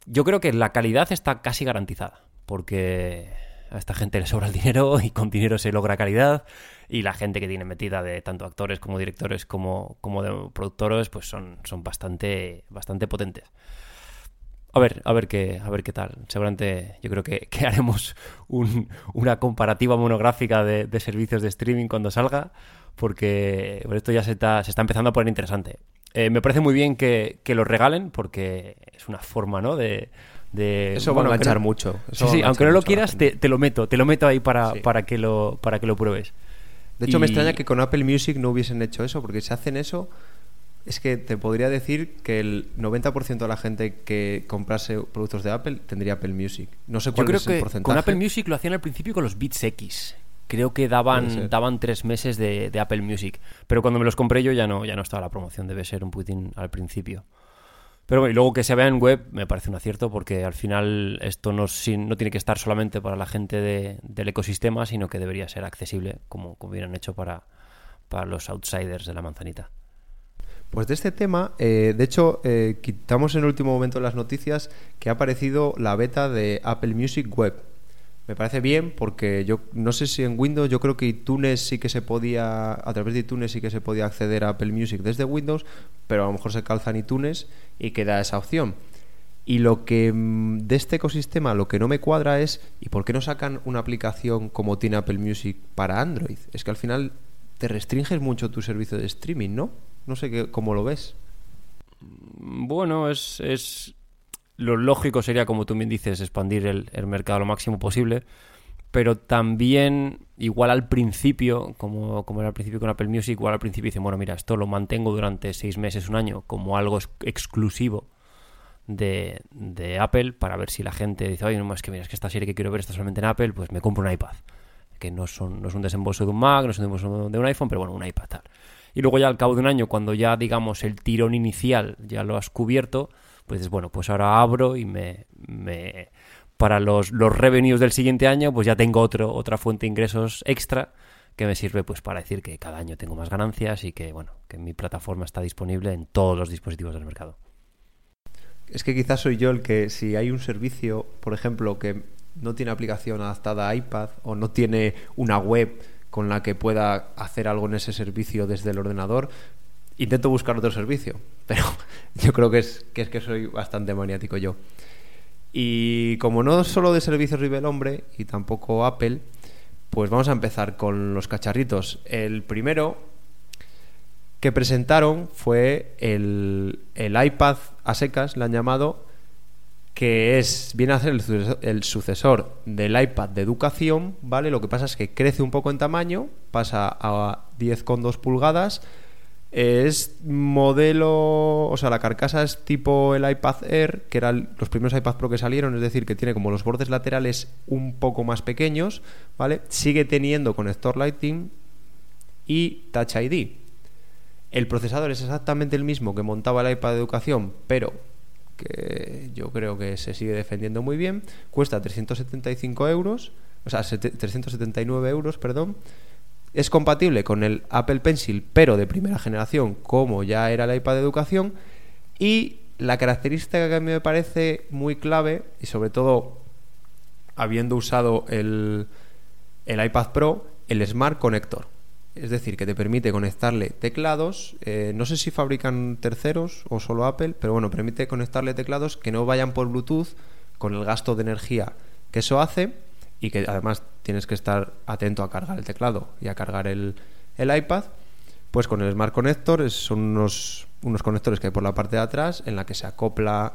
Yo creo que la calidad está casi garantizada, porque a esta gente le sobra el dinero y con dinero se logra calidad y la gente que tiene metida de tanto actores como directores como, como de productores pues son, son bastante, bastante potentes. A ver, a ver qué, a ver qué tal. Seguramente yo creo que, haremos una comparativa monográfica de, servicios de streaming cuando salga, porque esto ya se está, se está empezando a poner interesante. Eh, me parece muy bien que, que lo regalen, porque es una forma, ¿no? De, eso va a enganchar mucho. sí, sí, aunque no lo quieras, te, lo meto, te lo meto ahí para, para, que, lo, para que lo pruebes. De hecho, me extraña que con Apple Music no hubiesen hecho eso, porque si hacen eso, es que te podría decir que el 90% de la gente que comprase productos de Apple tendría Apple Music. No sé cuál es el porcentaje. Con Apple Music lo hacían al principio con los Beats X. Creo que daban, daban tres meses de, de, Apple Music. Pero cuando me los compré yo ya no, ya no estaba la promoción. Debe ser un Putin al principio. Pero bueno, y luego que se vea en web me parece un acierto porque al final esto no, no tiene que estar solamente para la gente del ecosistema, sino que debería ser accesible como, como hubieran hecho para, para los outsiders de la manzanita. Pues de este tema, eh, de hecho, eh, quitamos en el último momento las noticias que ha aparecido la beta de Apple Music Web. Me parece bien porque yo no sé si en Windows, yo creo que iTunes sí que se podía, a través de iTunes sí que se podía acceder a Apple Music desde Windows, pero a lo mejor se calza en iTunes y queda esa opción. Y lo que mm, de este ecosistema lo que no me cuadra es ¿y por qué no sacan una aplicación como tiene Apple Music para Android? Es que al final te restringes mucho tu servicio de streaming, ¿no? No sé qué, cómo lo ves. Bueno, es, es lo lógico sería, como tú bien dices, expandir el, mercado lo máximo posible, pero también, igual al principio, como, como era al principio con Apple Music, igual al principio dicen, bueno, mira, esto lo mantengo durante seis meses, un año, como algo exclusivo de, de, Apple, para ver si la gente dice, oye, no, es que mira, que esta serie que quiero ver está solamente en Apple, pues me compro un iPad. Que no, son, no es un desembolso de un Mac, no es un desembolso de un iPhone, pero bueno, un iPad tal. Y luego ya al cabo de un año, cuando ya, digamos, el tirón inicial ya lo has cubierto, pues bueno, pues ahora abro y me, me para los, los revenues del siguiente año, pues ya tengo otro, otra fuente de ingresos extra que me sirve pues para decir que cada año tengo más ganancias y que bueno, que mi plataforma está disponible en todos los dispositivos del mercado. Es que quizás soy yo el que si hay un servicio, por ejemplo, que no tiene aplicación adaptada a iPad o no tiene una web con la que pueda hacer algo en ese servicio desde el ordenador, intento buscar otro servicio, pero yo creo que es, que es que soy bastante maniático yo. Y como no solo de servicios vive el hombre y tampoco Apple, pues vamos a empezar con los cacharritos. El primero que presentaron fue el, el iPad a secas, le han llamado, que es viene a ser el sucesor, del iPad de educación, ¿vale? Lo que pasa es que crece un poco en tamaño, pasa a 10,2 pulgadas. Es modelo, o sea, la carcasa es tipo el iPad Air, que eran los primeros iPad Pro que salieron, es decir, que tiene como los bordes laterales un poco más pequeños, ¿vale? Sigue teniendo conector Lightning y Touch ID. El procesador es exactamente el mismo que montaba el iPad de educación, pero que yo creo que se sigue defendiendo muy bien. Cuesta 375 euros, o sea, 379 euros, perdón. Es compatible con el Apple Pencil, pero de primera generación, como ya era el iPad de educación. Y la característica que a mí me parece muy clave, y sobre todo habiendo usado el, el iPad Pro, el Smart Connector es decir, que te permite conectarle teclados, eh, no sé si fabrican terceros o solo Apple, pero bueno, permite conectarle teclados que no vayan por Bluetooth con el gasto de energía que eso hace y que además tienes que estar atento a cargar el teclado y a cargar el, iPad, pues con el Smart Connector son unos, unos conectores que hay por la parte de atrás en la que se acopla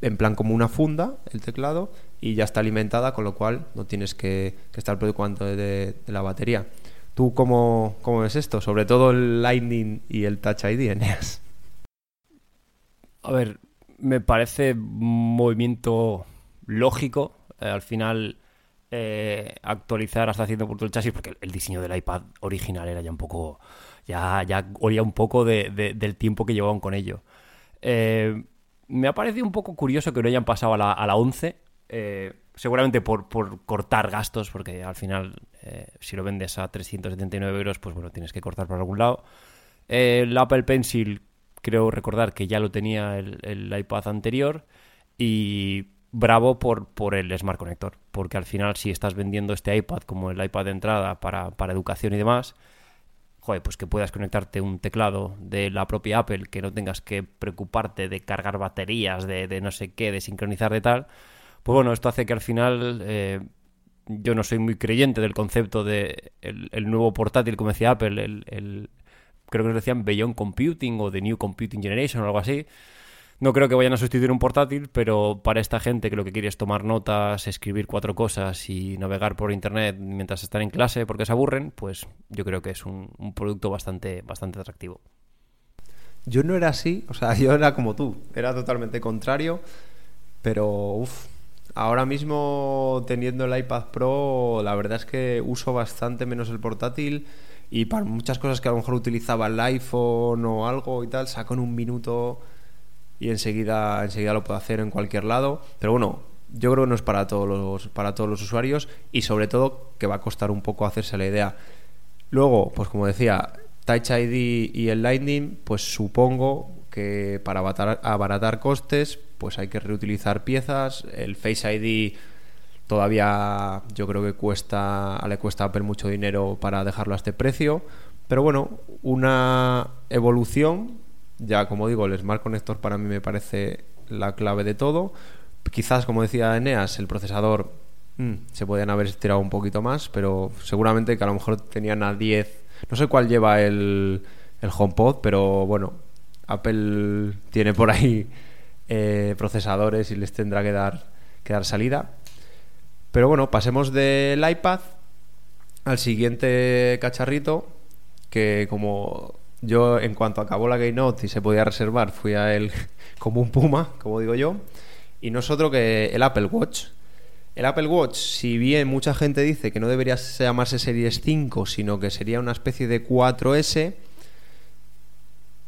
en plan como una funda el teclado y ya está alimentada, con lo cual no tienes que, estar preocupando de la batería. ¿Tú cómo, cómo ves esto? Sobre todo el Lightning y el Touch ID, Eneas. A ver, me parece un movimiento lógico. Eh, al final, eh, actualizar hasta cierto punto el chasis, porque el, diseño del iPad original era ya un poco. Ya, ya olía un poco del tiempo que llevaban con ello. Eh, me ha parecido un poco curioso que no hayan pasado a la, a la 11 seguramente por, cortar gastos, porque al final, eh, si lo vendes a 379 euros, pues bueno, tienes que cortar por algún lado. el Apple Pencil, creo recordar que ya lo tenía el, iPad anterior. Y bravo por, por el Smart Connector, porque al final, si estás vendiendo este iPad como el iPad de entrada para, para educación y demás, joder, pues que puedas conectarte un teclado de la propia Apple, que no tengas que preocuparte de cargar baterías, de, de no sé qué, de sincronizar de tal pues bueno, esto hace que al final eh, yo no soy muy creyente del concepto de el, nuevo portátil, como decía Apple, el, creo que nos decían Beyond Computing o The New Computing Generation o algo así. No creo que vayan a sustituir un portátil, pero para esta gente que lo que quiere es tomar notas, escribir cuatro cosas y navegar por internet mientras están en clase porque se aburren, pues yo creo que es un, producto bastante, bastante atractivo. Yo no era así, o sea, yo era como tú, era totalmente contrario, pero uff, Ahora mismo teniendo el iPad Pro, la verdad es que uso bastante menos el portátil y para muchas cosas que a lo mejor utilizaba el iPhone o algo y tal, saco en un minuto y enseguida, enseguida lo puedo hacer en cualquier lado. Pero bueno, yo creo que no es para todos los, para todos los usuarios y sobre todo que va a costar un poco hacerse la idea. Luego, pues como decía, Touch ID y el Lightning, pues supongo que para abaratar costes, pues hay que reutilizar piezas. El Face ID todavía yo creo que cuesta, le cuesta a Apple mucho dinero para dejarlo a este precio. Pero bueno, una evolución. Ya como digo, el Smart Connector para mí me parece la clave de todo. Quizás, como decía Eneas, el procesador mm, se podían haber estirado un poquito más, pero seguramente que a lo mejor tenían a 10. No sé cuál lleva el, el HomePod, pero bueno, Apple tiene por ahí eh, procesadores y les tendrá que dar, que dar salida. Pero bueno, pasemos del iPad al siguiente cacharrito, que como yo en cuanto acabó la Keynote y se podía reservar, fui a él como un puma, como digo yo, y no es otro que el Apple Watch. El Apple Watch, si bien mucha gente dice que no debería llamarse Series 5, sino que sería una especie de 4S,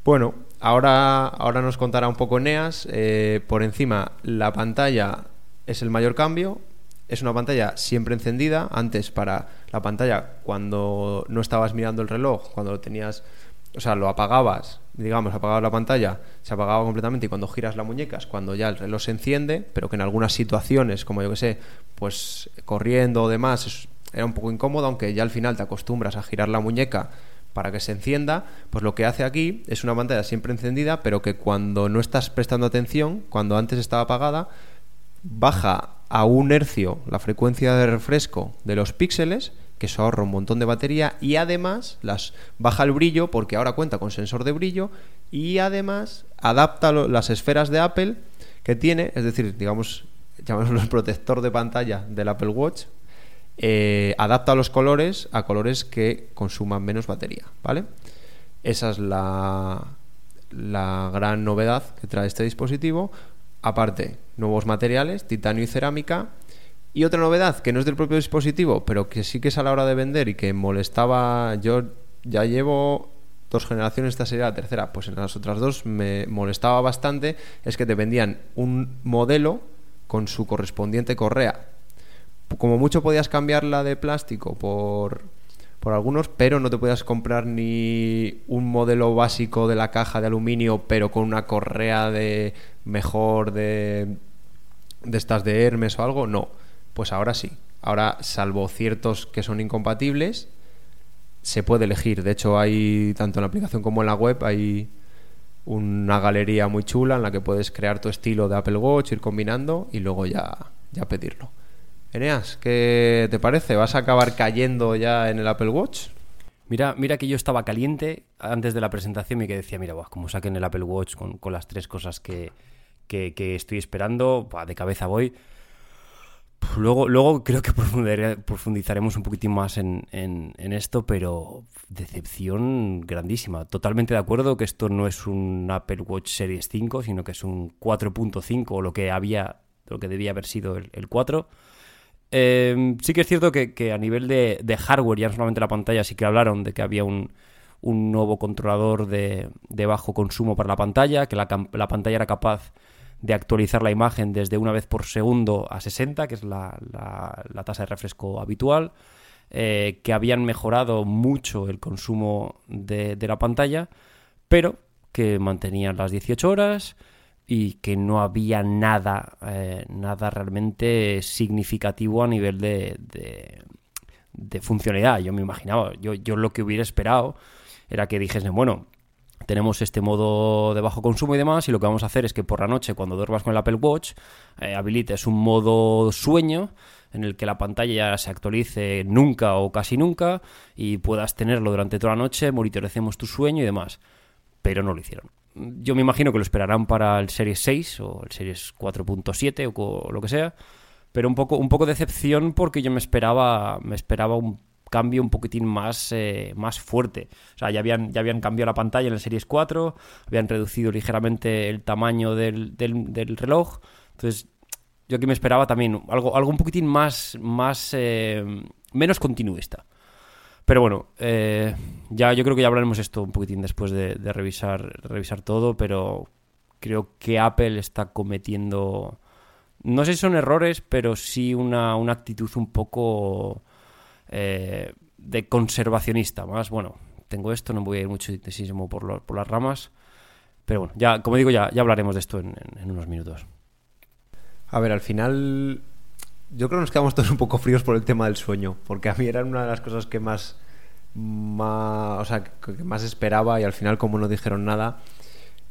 bueno, ahora, ahora nos contará un poco Neas. Eh, por encima, la pantalla es el mayor cambio. Es una pantalla siempre encendida. Antes, para la pantalla, cuando no estabas mirando el reloj, cuando lo tenías, o sea, lo apagabas, digamos, apagabas la pantalla, se apagaba completamente y cuando giras la muñeca es cuando ya el reloj se enciende, pero que en algunas situaciones, como yo que sé, pues corriendo o demás, era un poco incómodo, aunque ya al final te acostumbras a girar la muñeca para que se encienda, pues lo que hace aquí es una pantalla siempre encendida, pero que cuando no estás prestando atención, cuando antes estaba apagada, baja a un hercio la frecuencia de refresco de los píxeles que eso ahorra un montón de batería y además las baja el brillo porque ahora cuenta con sensor de brillo y además adapta las esferas de Apple que tiene, es decir, digamos, llamémoslo el protector de pantalla del Apple Watch, eh, adapta los colores a colores que consuman menos batería, ¿vale? Esa es la, la gran novedad que trae este dispositivo. Aparte, nuevos materiales, titanio y cerámica. Y otra novedad que no es del propio dispositivo, pero que sí que es a la hora de vender y que molestaba. Yo ya llevo dos generaciones, esta sería la tercera. Pues en las otras dos me molestaba bastante. Es que te vendían un modelo con su correspondiente correa. Como mucho podías cambiarla de plástico por, por algunos, pero no te podías comprar ni un modelo básico de la caja de aluminio, pero con una correa de mejor de, de estas de Hermes o algo. No, pues ahora sí. Ahora, salvo ciertos que son incompatibles, se puede elegir. De hecho, hay tanto en la aplicación como en la web, hay una galería muy chula en la que puedes crear tu estilo de Apple Watch, ir combinando y luego ya, ya pedirlo. Eneas, ¿qué te parece? ¿Vas a acabar cayendo ya en el Apple Watch? Mira, mira que yo estaba caliente antes de la presentación y que decía, mira, como saquen el Apple Watch con, las tres cosas que, que, estoy esperando, de cabeza voy. Luego, luego creo que profundizaremos un poquitín más en, en, esto, pero decepción grandísima. Totalmente de acuerdo que esto no es un Apple Watch Series 5, sino que es un 4.5 o lo que había, lo que debía haber sido el, el 4. Em, sí que es cierto que, a nivel de, hardware, ya no solamente la pantalla, sí que hablaron de que había un, nuevo controlador de, bajo consumo para la pantalla, que la, pantalla era capaz de actualizar la imagen desde una vez por segundo a 60, que es la, tasa de refresco habitual, eh, que habían mejorado mucho el consumo de, de la pantalla, pero que mantenían las 18 horas, y que no había nada, eh, nada realmente significativo a nivel de, de, funcionalidad. Yo me imaginaba, yo, yo lo que hubiera esperado era que dijesen, bueno, tenemos este modo de bajo consumo y demás, y lo que vamos a hacer es que por la noche, cuando duermas con el Apple Watch, eh, habilites un modo sueño en el que la pantalla ya se actualice nunca o casi nunca y puedas tenerlo durante toda la noche, monitorecemos tu sueño y demás. Pero no lo hicieron yo me imagino que lo esperarán para el Series 6 o el Series 4.7 o, lo que sea, pero un poco, un poco de decepción porque yo me esperaba, me esperaba cambio un poquitín más, eh, más fuerte. O sea, ya habían, ya habían cambiado la pantalla en el Series 4, habían reducido ligeramente el tamaño del, del, reloj, entonces yo aquí me esperaba también algo, algo un poquitín más, más eh, menos continuista. Pero bueno, eh, ya yo creo que ya hablaremos esto un poquitín después de, revisar, revisar todo, pero creo que Apple está cometiendo, no sé si son errores, pero sí una, actitud un poco eh, de conservacionista. Más, bueno, tengo esto, no voy a ir mucho intensísimo por, por las ramas, pero bueno, ya, como digo, ya, ya hablaremos de esto en, en unos minutos. A ver, al final yo creo que nos quedamos todos un poco fríos por el tema del sueño, porque a mí era una de las cosas que más, más, o sea, que más esperaba y al final como no dijeron nada.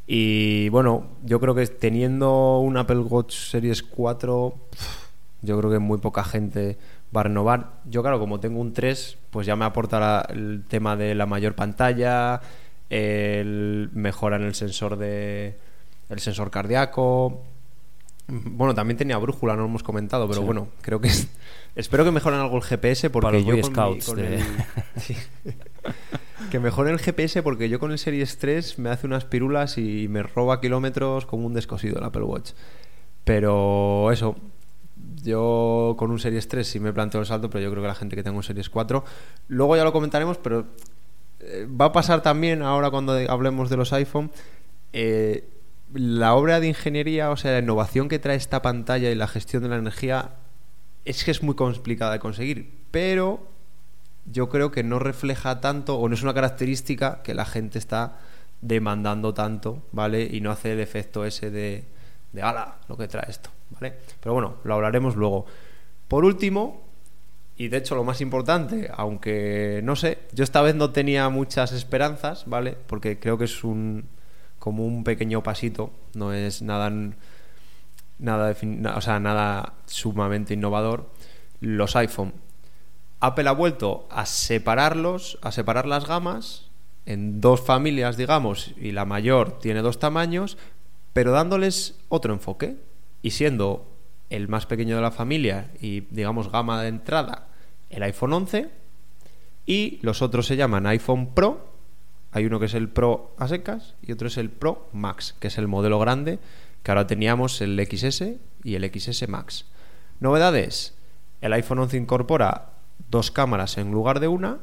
Y bueno, yo creo que teniendo un Apple Watch Series 4, yo creo que muy poca gente va a renovar. Yo claro, como tengo un 3, pues ya me aporta el tema de la mayor pantalla, el mejora en el sensor de el sensor cardíaco, bueno, también tenía brújula, no lo hemos comentado, pero bueno, creo que espero que mejoren algo el GPS porque yo con, el... que mejoren el GPS porque yo con el Series 3 me hace unas pirulas y me roba kilómetros como un descosido el Apple Watch. Pero eso, yo con un Series 3 sí me planteo el salto, pero yo creo que la gente que tenga un Series 4, luego ya lo comentaremos, pero eh, va a pasar también ahora cuando hablemos de los iPhone. Eh, la obra de ingeniería, o sea, la innovación que trae esta pantalla y la gestión de la energía es que es muy complicada de conseguir, pero yo creo que no refleja tanto o no es una característica que la gente está demandando tanto, ¿vale? Y no hace el efecto ese de, de ala, lo que trae esto, ¿vale? Pero bueno, lo hablaremos luego. Por último, y de hecho lo más importante, aunque no sé, yo esta vez no tenía muchas esperanzas, ¿vale? Porque creo que es un, como un pequeño pasito, no es nada nada, o sea, nada sumamente innovador. Los iPhone. Apple ha vuelto a separarlos, a separar las gamas en dos familias, digamos, y la mayor tiene dos tamaños, pero dándoles otro enfoque. Y siendo el más pequeño de la familia y, digamos, gama de entrada, el iPhone 11, y los otros se llaman iPhone Pro. Hay uno que es el Pro a secas y otro es el Pro Max, que es el modelo grande, que ahora teníamos el XS y el XS Max. Novedades. El iPhone 11 incorpora dos cámaras en lugar de una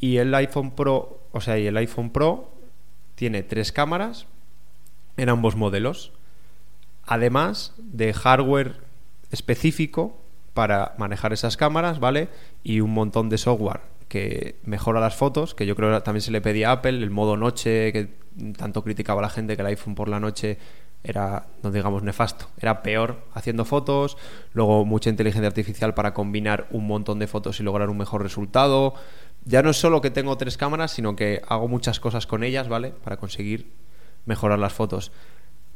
y el iPhone Pro, o sea, y el iPhone Pro tiene tres cámaras en ambos modelos, además de hardware específico para manejar esas cámaras, ¿vale? Y un montón de software que mejora las fotos, que yo creo que también se le pedía a Apple, el modo noche, que tanto criticaba la gente que el iPhone por la noche era, no digamos nefasto, era peor haciendo fotos, luego mucha inteligencia artificial para combinar un montón de fotos y lograr un mejor resultado. Ya no es solo que tengo tres cámaras, sino que hago muchas cosas con ellas, ¿vale? Para conseguir mejorar las fotos.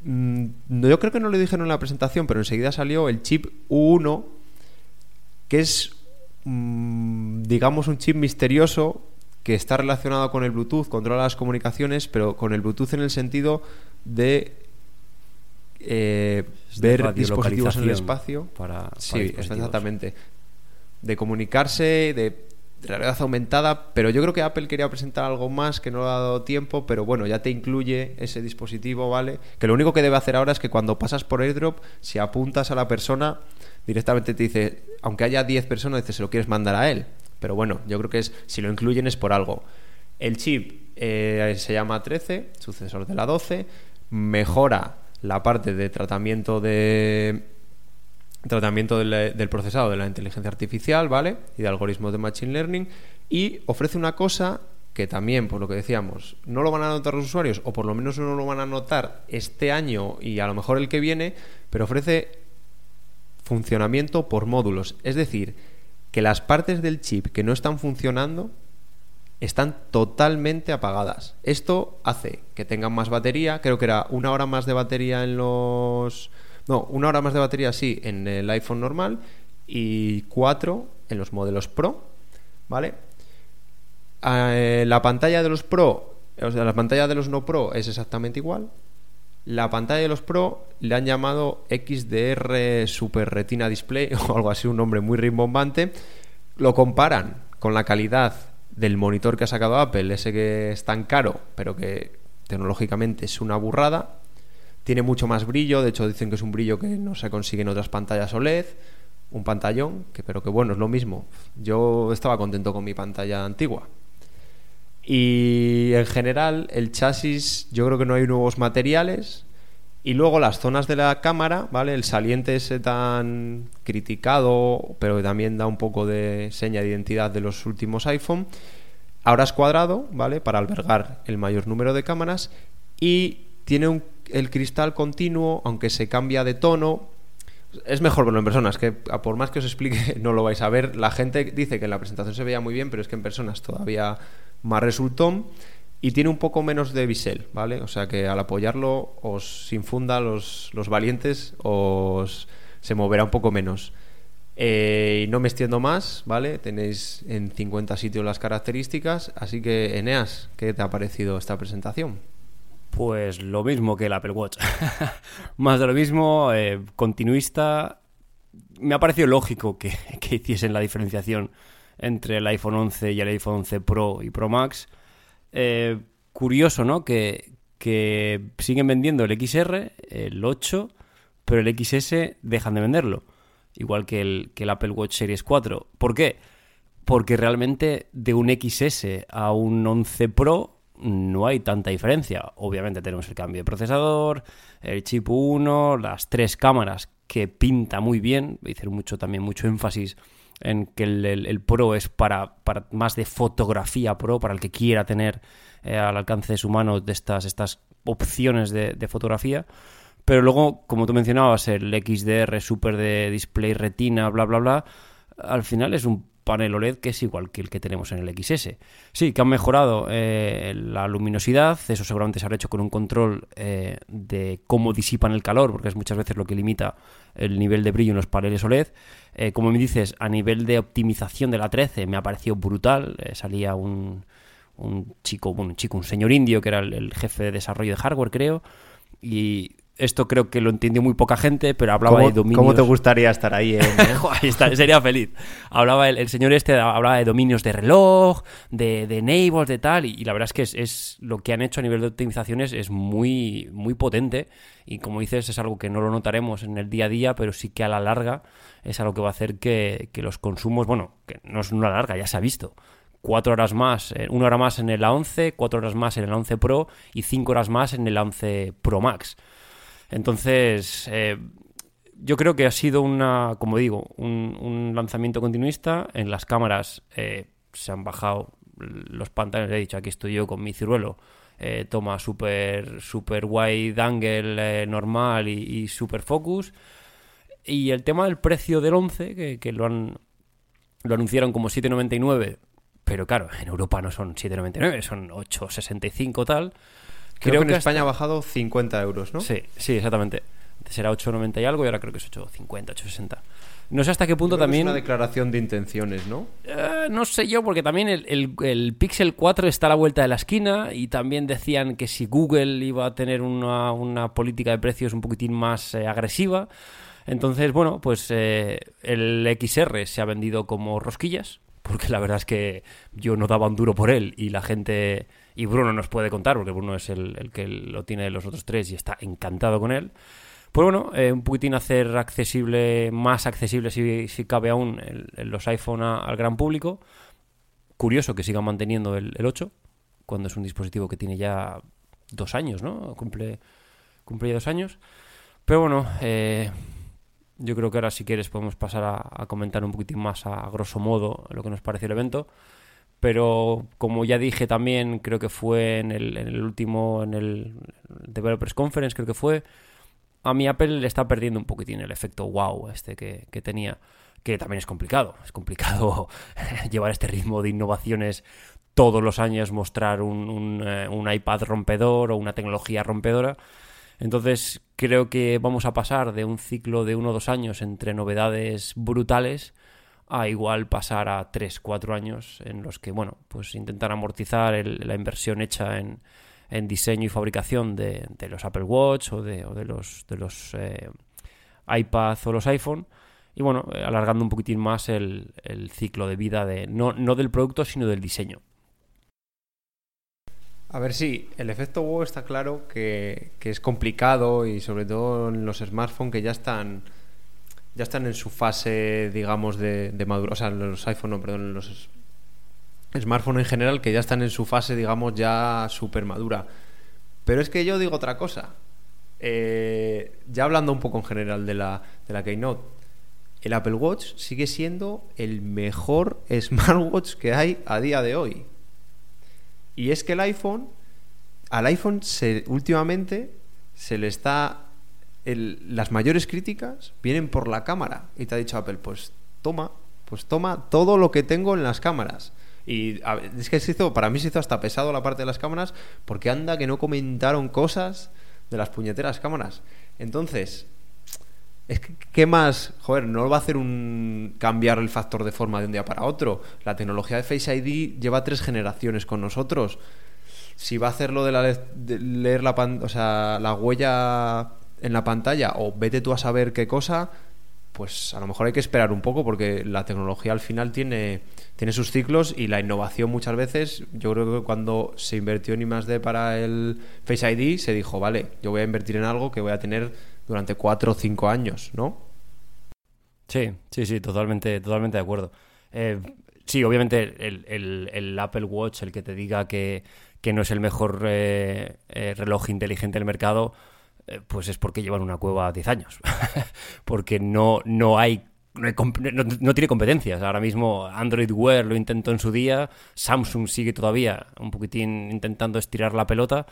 Mm, yo creo que no lo dijeron en la presentación, pero enseguida salió el chip U1, que es, mm, digamos, un chip misterioso que está relacionado con el Bluetooth, controla las comunicaciones, pero con el Bluetooth en el sentido de eh, ver dispositivos en el espacio. Para, sí, exactamente. De comunicarse, de realidad aumentada, pero yo creo que Apple quería presentar algo más que no le ha dado tiempo, pero bueno, ya te incluye ese dispositivo, ¿vale? Que lo único que debe hacer ahora es que cuando pasas por airdrop, si apuntas a la persona, directamente te dice, aunque haya 10 personas, dice, se lo quieres mandar a él. Pero bueno, yo creo que es, si lo incluyen es por algo. El chip eh, se llama 13, sucesor de la 12, mejora la parte de tratamiento de tratamiento del, procesado de la inteligencia artificial, ¿vale? Y de algoritmos de machine learning y ofrece una cosa que también, por lo que decíamos, no lo van a notar los usuarios o por lo menos no lo van a notar este año y a lo mejor el que viene, pero ofrece funcionamiento por módulos, es decir, que las partes del chip que no están funcionando están totalmente apagadas. Esto hace que tengan más batería, creo que era una hora más de batería en los... No, una hora más de batería sí en el iPhone normal y cuatro en los modelos Pro, ¿vale? Eh, la pantalla de los Pro, o sea, la pantalla de los no Pro es exactamente igual. La pantalla de los Pro le han llamado XDR Super Retina Display o algo así, un nombre muy rimbombante. Lo comparan con la calidad del monitor que ha sacado Apple, ese que es tan caro, pero que tecnológicamente es una burrada. Tiene mucho más brillo, de hecho dicen que es un brillo que no se consigue en otras pantallas OLED, un pantallón, pero que bueno, es lo mismo. Yo estaba contento con mi pantalla antigua. Y en general, el chasis, yo creo que no hay nuevos materiales, y luego las zonas de la cámara, ¿vale? El saliente ese tan criticado, pero que también da un poco de seña de identidad de los últimos iPhone. Ahora es cuadrado, ¿vale? Para albergar el mayor número de cámaras. Y tiene el cristal continuo, aunque se cambia de tono. Es mejor verlo en personas, que por más que os explique no lo vais a ver. La gente dice que en la presentación se veía muy bien, pero es que en personas todavía más resultó y tiene un poco menos de bisel, ¿vale? O sea que al apoyarlo os infunda los, los valientes, os se moverá un poco menos. Eh, y no me extiendo más, ¿vale? Tenéis en 50 sitios las características, así que Eneas, ¿qué te ha parecido esta presentación? Pues lo mismo que el Apple Watch. más de lo mismo, eh, continuista. Me ha parecido lógico que, que hiciesen la diferenciación entre el iPhone 11 y el iPhone 11 Pro y Pro Max eh, curioso, ¿no? Que, siguen vendiendo el XR, el 8, pero el XS dejan de venderlo. Igual que el, que el Apple Watch Series 4. ¿Por qué? Porque realmente de un XS a un 11 Pro no hay tanta diferencia. Obviamente tenemos el cambio de procesador, el chip 1, las tres cámaras que pinta muy bien. Hice mucho también mucho énfasis en que el, Pro es para, más de fotografía Pro, para el que quiera tener eh, al alcance de su mano de estas, estas opciones de, fotografía. Pero luego, como tú mencionabas, el XDR super de display retina, bla, bla, bla, al final es un panel OLED que es igual que el que tenemos en el XS. Sí, que han mejorado eh, la luminosidad, eso seguramente se habrá hecho con un control eh, de cómo disipan el calor, porque es muchas veces lo que limita el nivel de brillo en los paneles OLED. Eh, como me dices, a nivel de optimización de la 13 me ha parecido brutal, salía un, un chico, un chico, un señor indio que era el jefe de desarrollo de hardware, creo, y esto creo que lo entendió muy poca gente, pero hablaba de dominios. ¿Cómo te gustaría estar ahí? Eh? sería feliz. Hablaba el, señor este, hablaba de dominios de reloj, de, de enables, de tal, y, la verdad es que es, lo que han hecho a nivel de optimizaciones es muy, muy potente. Y como dices, es algo que no lo notaremos en el día a día, pero sí que a la larga es algo que va a hacer que, que los consumos, bueno, que no es una larga, ya se ha visto cuatro horas más, eh, una hora más en el A11, cuatro horas más en el A11 Pro y cinco horas más en el A11 Pro Max. Entonces, eh, yo creo que ha sido una, como digo, un, lanzamiento continuista. En las cámaras eh, se han bajado los pantallas, he dicho, aquí estoy yo con mi ciruelo. Eh, toma super, super wide angle normal y, super focus. Y el tema del precio del 11, que, que lo, han, lo anunciaron como 7,99, pero claro, en Europa no son 7,99, son 8,65 tal. Creo, que en España ha bajado 50 euros, ¿no? Sí, sí, exactamente. Será 8,90 y algo y ahora creo que es 8,50, 8,60. No sé hasta qué punto también. Es una declaración de intenciones, ¿no? Eh, no sé yo, porque también el, Pixel 4 está a la vuelta de la esquina y también decían que si Google iba a tener una, política de precios un poquitín más eh, agresiva. Entonces, bueno, pues eh, el XR se ha vendido como rosquillas, porque la verdad es que yo no daba un duro por él y la gente y Bruno nos puede contar, porque Bruno es el, que lo tiene de los otros tres y está encantado con él. Pues bueno, eh, un poquitín hacer accesible, más accesible si, cabe aún, los iPhone al gran público. Curioso que sigan manteniendo el, 8, cuando es un dispositivo que tiene ya dos años, ¿no? Cumple, cumple ya dos años. Pero bueno, eh, yo creo que ahora si quieres podemos pasar a, comentar un poquitín más a, a, grosso modo lo que nos pareció el evento pero como ya dije también, creo que fue en el, en el último, en el Developers Conference, creo que fue, a mi Apple le está perdiendo un poquitín el efecto wow este que, tenía, que también es complicado, es complicado llevar este ritmo de innovaciones todos los años, mostrar un, un, eh, un iPad rompedor o una tecnología rompedora. Entonces creo que vamos a pasar de un ciclo de uno o dos años entre novedades brutales a igual pasar a 3, 4 años en los que, bueno, pues intentar amortizar la inversión hecha en, diseño y fabricación de, los Apple Watch o de, los, de los eh, o los iPhone. Y bueno, eh, alargando un poquitín más el, ciclo de vida de no, no del producto, sino del diseño. A ver, sí, el efecto wow está claro que, que, es complicado y sobre todo en los smartphones que ya están ya están en su fase, digamos, de, de madura. O sea, los iPhone, no, perdón, los smartphones en general, que ya están en su fase, digamos, ya súper madura. Pero es que yo digo otra cosa. Eh, ya hablando un poco en general de la, de la Keynote, el Apple Watch sigue siendo el mejor smartwatch que hay a día de hoy. Y es que el iPhone, al iPhone se, últimamente se le está las mayores críticas vienen por la cámara. Y te ha dicho Apple, pues toma, pues toma todo lo que tengo en las cámaras. Y es que se hizo, para mí se hizo hasta pesado la parte de las cámaras, porque anda que no comentaron cosas de las puñeteras cámaras. Entonces, es que, ¿qué más? Joder, no va a hacer un cambiar el factor de forma de un día para otro. La tecnología de Face ID lleva tres generaciones con nosotros. Si va a hacer lo de, la, de leer la, o sea, la huella en la pantalla o vete tú a saber qué cosa, pues a lo mejor hay que esperar un poco porque la tecnología al final tiene, tiene sus ciclos y la innovación muchas veces, yo creo que cuando se invirtió en I+.D. para el Face ID se dijo, vale, yo voy a invertir en algo que voy a tener durante cuatro o cinco años, ¿no? Sí, sí, sí, totalmente, totalmente de acuerdo. Eh, sí, obviamente el, Apple Watch, el que te diga que, no es el mejor eh, eh, reloj inteligente del mercado, pues es porque llevan una cueva 10 años. porque no, no hay no, tiene competencias. Ahora mismo Android Wear lo intentó en su día, Samsung sigue todavía un poquitín intentando estirar la pelota,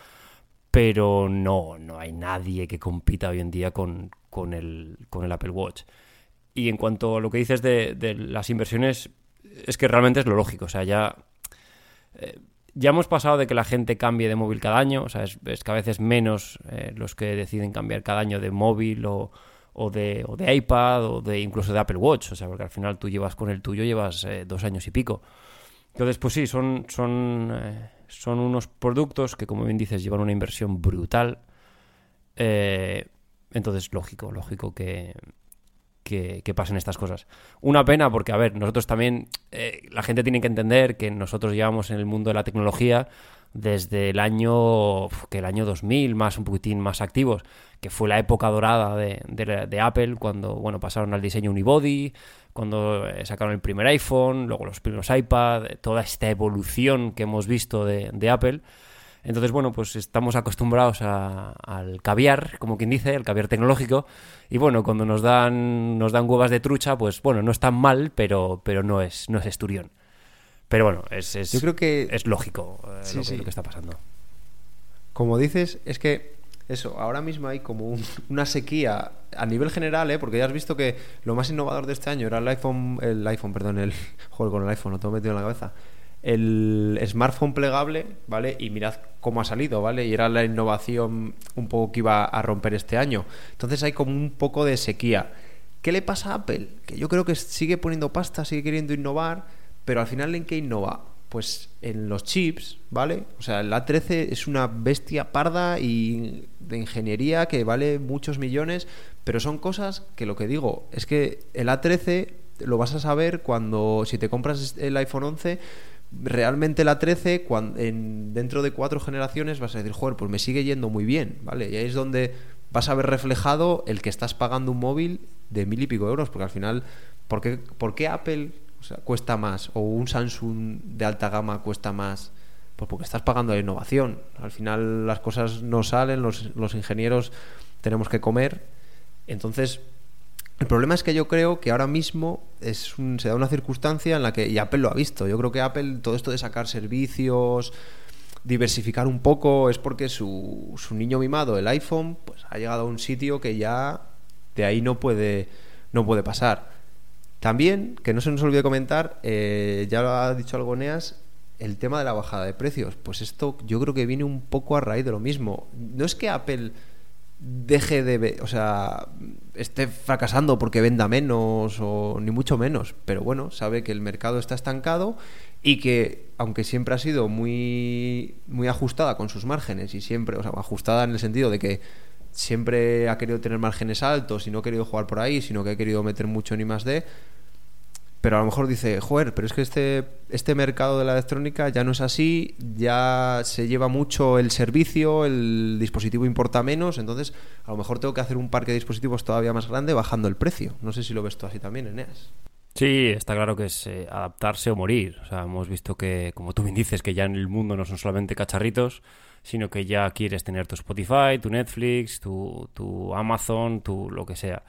pero no, no hay nadie que compita hoy en día con, con, el, con el Apple Watch. Y en cuanto a lo que dices de, las inversiones, es que realmente es lo lógico. O sea, ya. Eh, ya hemos pasado de que la gente cambie de móvil cada año. O sea, es, que a veces menos eh, los que deciden cambiar cada año de móvil o, o, de, o de iPad o de incluso de Apple Watch. O sea, porque al final tú llevas con el tuyo, llevas eh, dos años y pico. Entonces, pues sí, son, son, son unos productos que, como bien dices, llevan una inversión brutal. entonces, lógico, lógico que, que, pasen estas cosas. Una pena porque, a ver, nosotros también, eh, la gente tiene que entender que nosotros llevamos en el mundo de la tecnología desde el año, que el año 2000, más un poquitín más activos, que fue la época dorada de, Apple, cuando, bueno, pasaron al diseño unibody, cuando eh, sacaron el primer iPhone, luego los primeros iPad, toda esta evolución que hemos visto de Apple. Entonces, bueno, pues estamos acostumbrados al caviar, como quien dice, el caviar tecnológico. Y bueno, cuando nos dan, nos dan huevas de trucha, pues bueno, no es tan mal, pero, pero no, es, no es esturión. Pero bueno, es, es, Yo creo que... es lógico eh, lo, que, está pasando. Como dices, es que eso, ahora mismo hay como una sequía a nivel general, ¿eh? porque ya has visto que lo más innovador de este año era el iPhone, el iPhone, perdón, el juego con el iPhone, lo tengo metido en la cabeza el smartphone plegable, ¿vale? Y mirad cómo ha salido, ¿vale? Y era la innovación un poco que iba a romper este año. Entonces hay como un poco de sequía. ¿Qué le pasa a Apple? Que yo creo que sigue poniendo pasta, sigue queriendo innovar, pero al final ¿en qué innova? Pues en los chips, ¿vale? O sea, el A13 es una bestia parda y de ingeniería que vale muchos millones, pero son cosas que lo que digo es que el A13 lo vas a saber cuando si te compras el iPhone 11 realmente la 13, cuando, en, dentro de cuatro generaciones vas a decir, joder, pues me sigue yendo muy bien, ¿vale? Y ahí es donde vas a ver reflejado el que estás pagando un móvil de mil y pico euros, porque al final, ¿por qué, por qué Apple cuesta más o un Samsung de alta gama cuesta más? Pues porque estás pagando la innovación. Al final las cosas no salen, los ingenieros tenemos que comer. Entonces, el problema es que yo creo que ahora mismo es se da una circunstancia en la que, y Apple lo ha visto, yo creo que Apple, todo esto de sacar servicios, diversificar un poco, es porque su, su niño mimado, el iPhone, pues ha llegado a un sitio que ya de ahí no puede, no puede pasar. También, que no se nos olvide comentar, eh, ya lo ha dicho Algoneas, el tema de la bajada de precios. Pues esto yo creo que viene un poco a raíz de lo mismo. No es que Apple deje de, o sea, esté fracasando porque venda menos o ni mucho menos, pero bueno, sabe que el mercado está estancado y que aunque siempre ha sido muy muy ajustada con sus márgenes y siempre, o sea, ajustada en el sentido de que siempre ha querido tener márgenes altos y no ha querido jugar por ahí, sino que ha querido meter mucho más de pero a lo mejor dice, joder, pero es que este, este mercado de la electrónica ya no es así, ya se lleva mucho el servicio, el dispositivo importa menos, entonces a lo mejor tengo que hacer un parque de dispositivos todavía más grande bajando el precio. No sé si lo ves tú así también, Eneas. Sí, está claro que es eh, adaptarse o morir. O sea, hemos visto que, como tú bien dices, que ya en el mundo no son solamente cacharritos, sino que ya quieres tener tu Spotify, tu Netflix, tu, tu Amazon, tu lo que sea.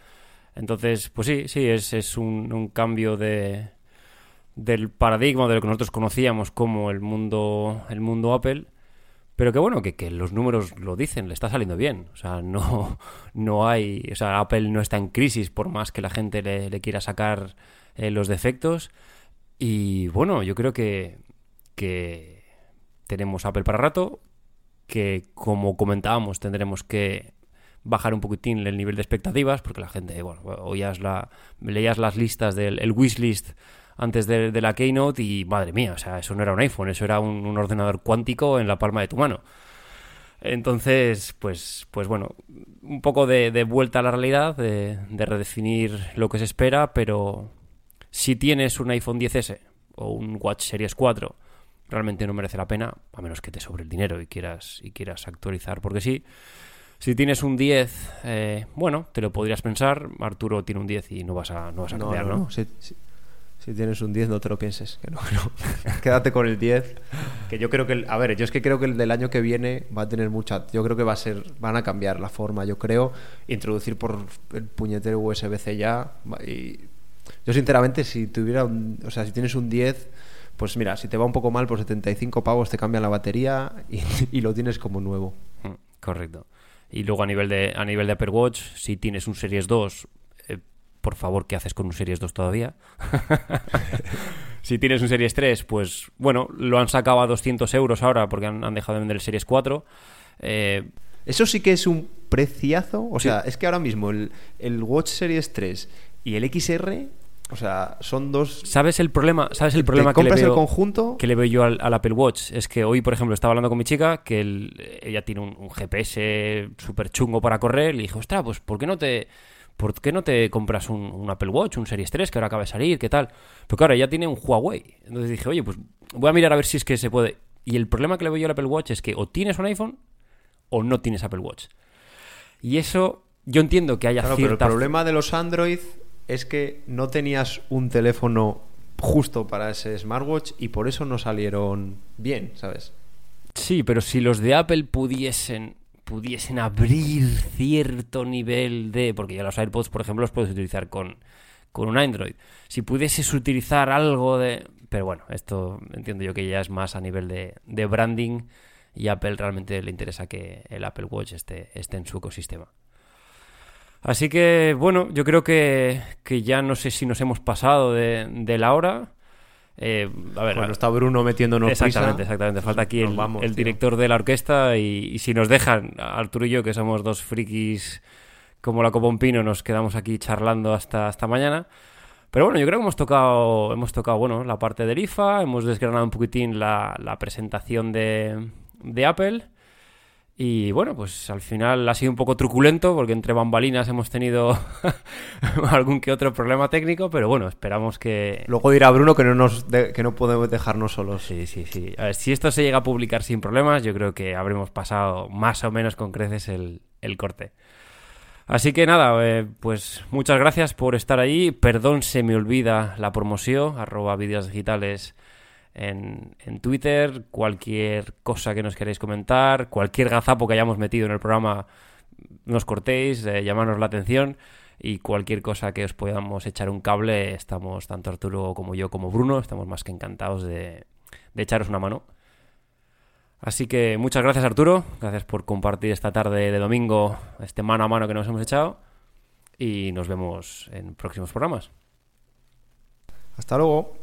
Entonces, pues sí, sí, es, es un, cambio de, del paradigma de lo que nosotros conocíamos como el mundo, el mundo Apple. Pero que bueno, que, que, los números lo dicen, le está saliendo bien. O sea, no, no hay. O sea, Apple no está en crisis por más que la gente le, quiera sacar eh, los defectos. Y bueno, yo creo que, que tenemos Apple para rato. Que como comentábamos, tendremos que bajar un poquitín el nivel de expectativas, porque la gente, bueno, oías la, leías las listas del el wishlist antes de, la Keynote y madre mía, o sea, eso no era un iPhone, eso era un, ordenador cuántico en la palma de tu mano. Entonces, pues, pues bueno, un poco de, vuelta a la realidad, de, de, redefinir lo que se espera, pero si tienes un iPhone 10S o un Watch Series 4, realmente no merece la pena, a menos que te sobre el dinero y quieras, y quieras actualizar, porque sí. Tienes un 10, eh, bueno, te lo podrías pensar. Arturo tiene un 10 y no vas a, no vas a cambiar, ¿no? Si, tienes un 10, no te lo pienses. Que no, Quédate con el 10. Que yo creo que. El, a ver, yo es que creo que el del año que viene va a tener mucha. Yo creo que va a ser. Van a cambiar la forma, yo creo. Introducir por el puñetero USB-C ya. Y yo, sinceramente, si tuviera. Un, o sea, si tienes un 10 pues mira, si te va un poco mal, por 75 pavos te cambian la batería y, y, lo tienes como nuevo. Mm, correcto. Y luego a nivel de, a nivel de Apple Watch, si tienes un Series 2, eh, por favor, ¿qué haces con un Series 2 todavía? Si tienes un Series 3, pues bueno, lo han sacado a 200 euros ahora porque han, han dejado de vender el Series 4. Eh, Eso sí que es un preciazo. O sea, es que ahora mismo el, el Watch Series 3 y el XR, o sea, son dos. ¿Sabes el problema? ¿Sabes el problema que le, compras el veo, conjunto. que le veo yo al, al Apple Watch? Es que hoy, por ejemplo, estaba hablando con mi chica que ella tiene un, un GPS súper chungo para correr. Le dije, ostras, pues ¿por qué no te, por qué no te compras un, un Apple Watch, un Series 3 que ahora acaba de salir? ¿Qué tal? Pero claro, ella tiene un Huawei. Entonces dije, oye, pues voy a mirar a ver si es que se puede. Y el problema que le veo yo al Apple Watch es que o tienes un iPhone o no tienes Apple Watch. Y eso, yo entiendo que haya Claro, pero el problema de los Android es que no tenías un teléfono justo para ese smartwatch y por eso no salieron bien, ¿sabes? Sí, pero si los de Apple pudiesen pudiesen abrir cierto nivel de... Porque ya los AirPods, por ejemplo, los puedes utilizar con, con un Android. Si pudieses utilizar algo de... Pero bueno, esto entiendo yo que ya es más a nivel de, de branding y a Apple realmente le interesa que el Apple Watch esté, esté en su ecosistema. Así que, bueno, yo creo que, que ya no sé si nos hemos pasado de, de la hora. Eh, a ver, Bueno, está Bruno metiéndonos exactamente, prisa. exactamente. Falta aquí el, vamos, el tío. director de la orquesta y, y si nos dejan, Arturo y yo, que somos dos frikis como la copa un pino, nos quedamos aquí charlando hasta, hasta mañana. Pero bueno, yo creo que hemos tocado, hemos tocado bueno, la parte del IFA, hemos desgranado un poquitín la, la presentación de, de Apple. Y bueno, pues al final ha sido un poco truculento porque entre bambalinas hemos tenido algún que otro problema técnico, pero bueno, esperamos que, Luego dirá Bruno que no, nos de- que no podemos dejarnos solos. Sí, sí, sí. A ver, si esto se llega a publicar sin problemas, yo creo que habremos pasado más o menos con creces el, el corte. Así que nada, eh, pues muchas gracias por estar ahí. Perdón, se me olvida la promoción, arroba vídeos digitales en, Twitter. Cualquier cosa que nos queráis comentar, cualquier gazapo que hayamos metido en el programa, nos cortéis, eh, llamarnos la atención. Y cualquier cosa que os podamos echar un cable, estamos, tanto Arturo como yo como Bruno, estamos más que encantados de echaros una mano. Así que muchas gracias Arturo, gracias por compartir esta tarde de domingo, este mano a mano que nos hemos echado. Y nos vemos en próximos programas. Hasta luego.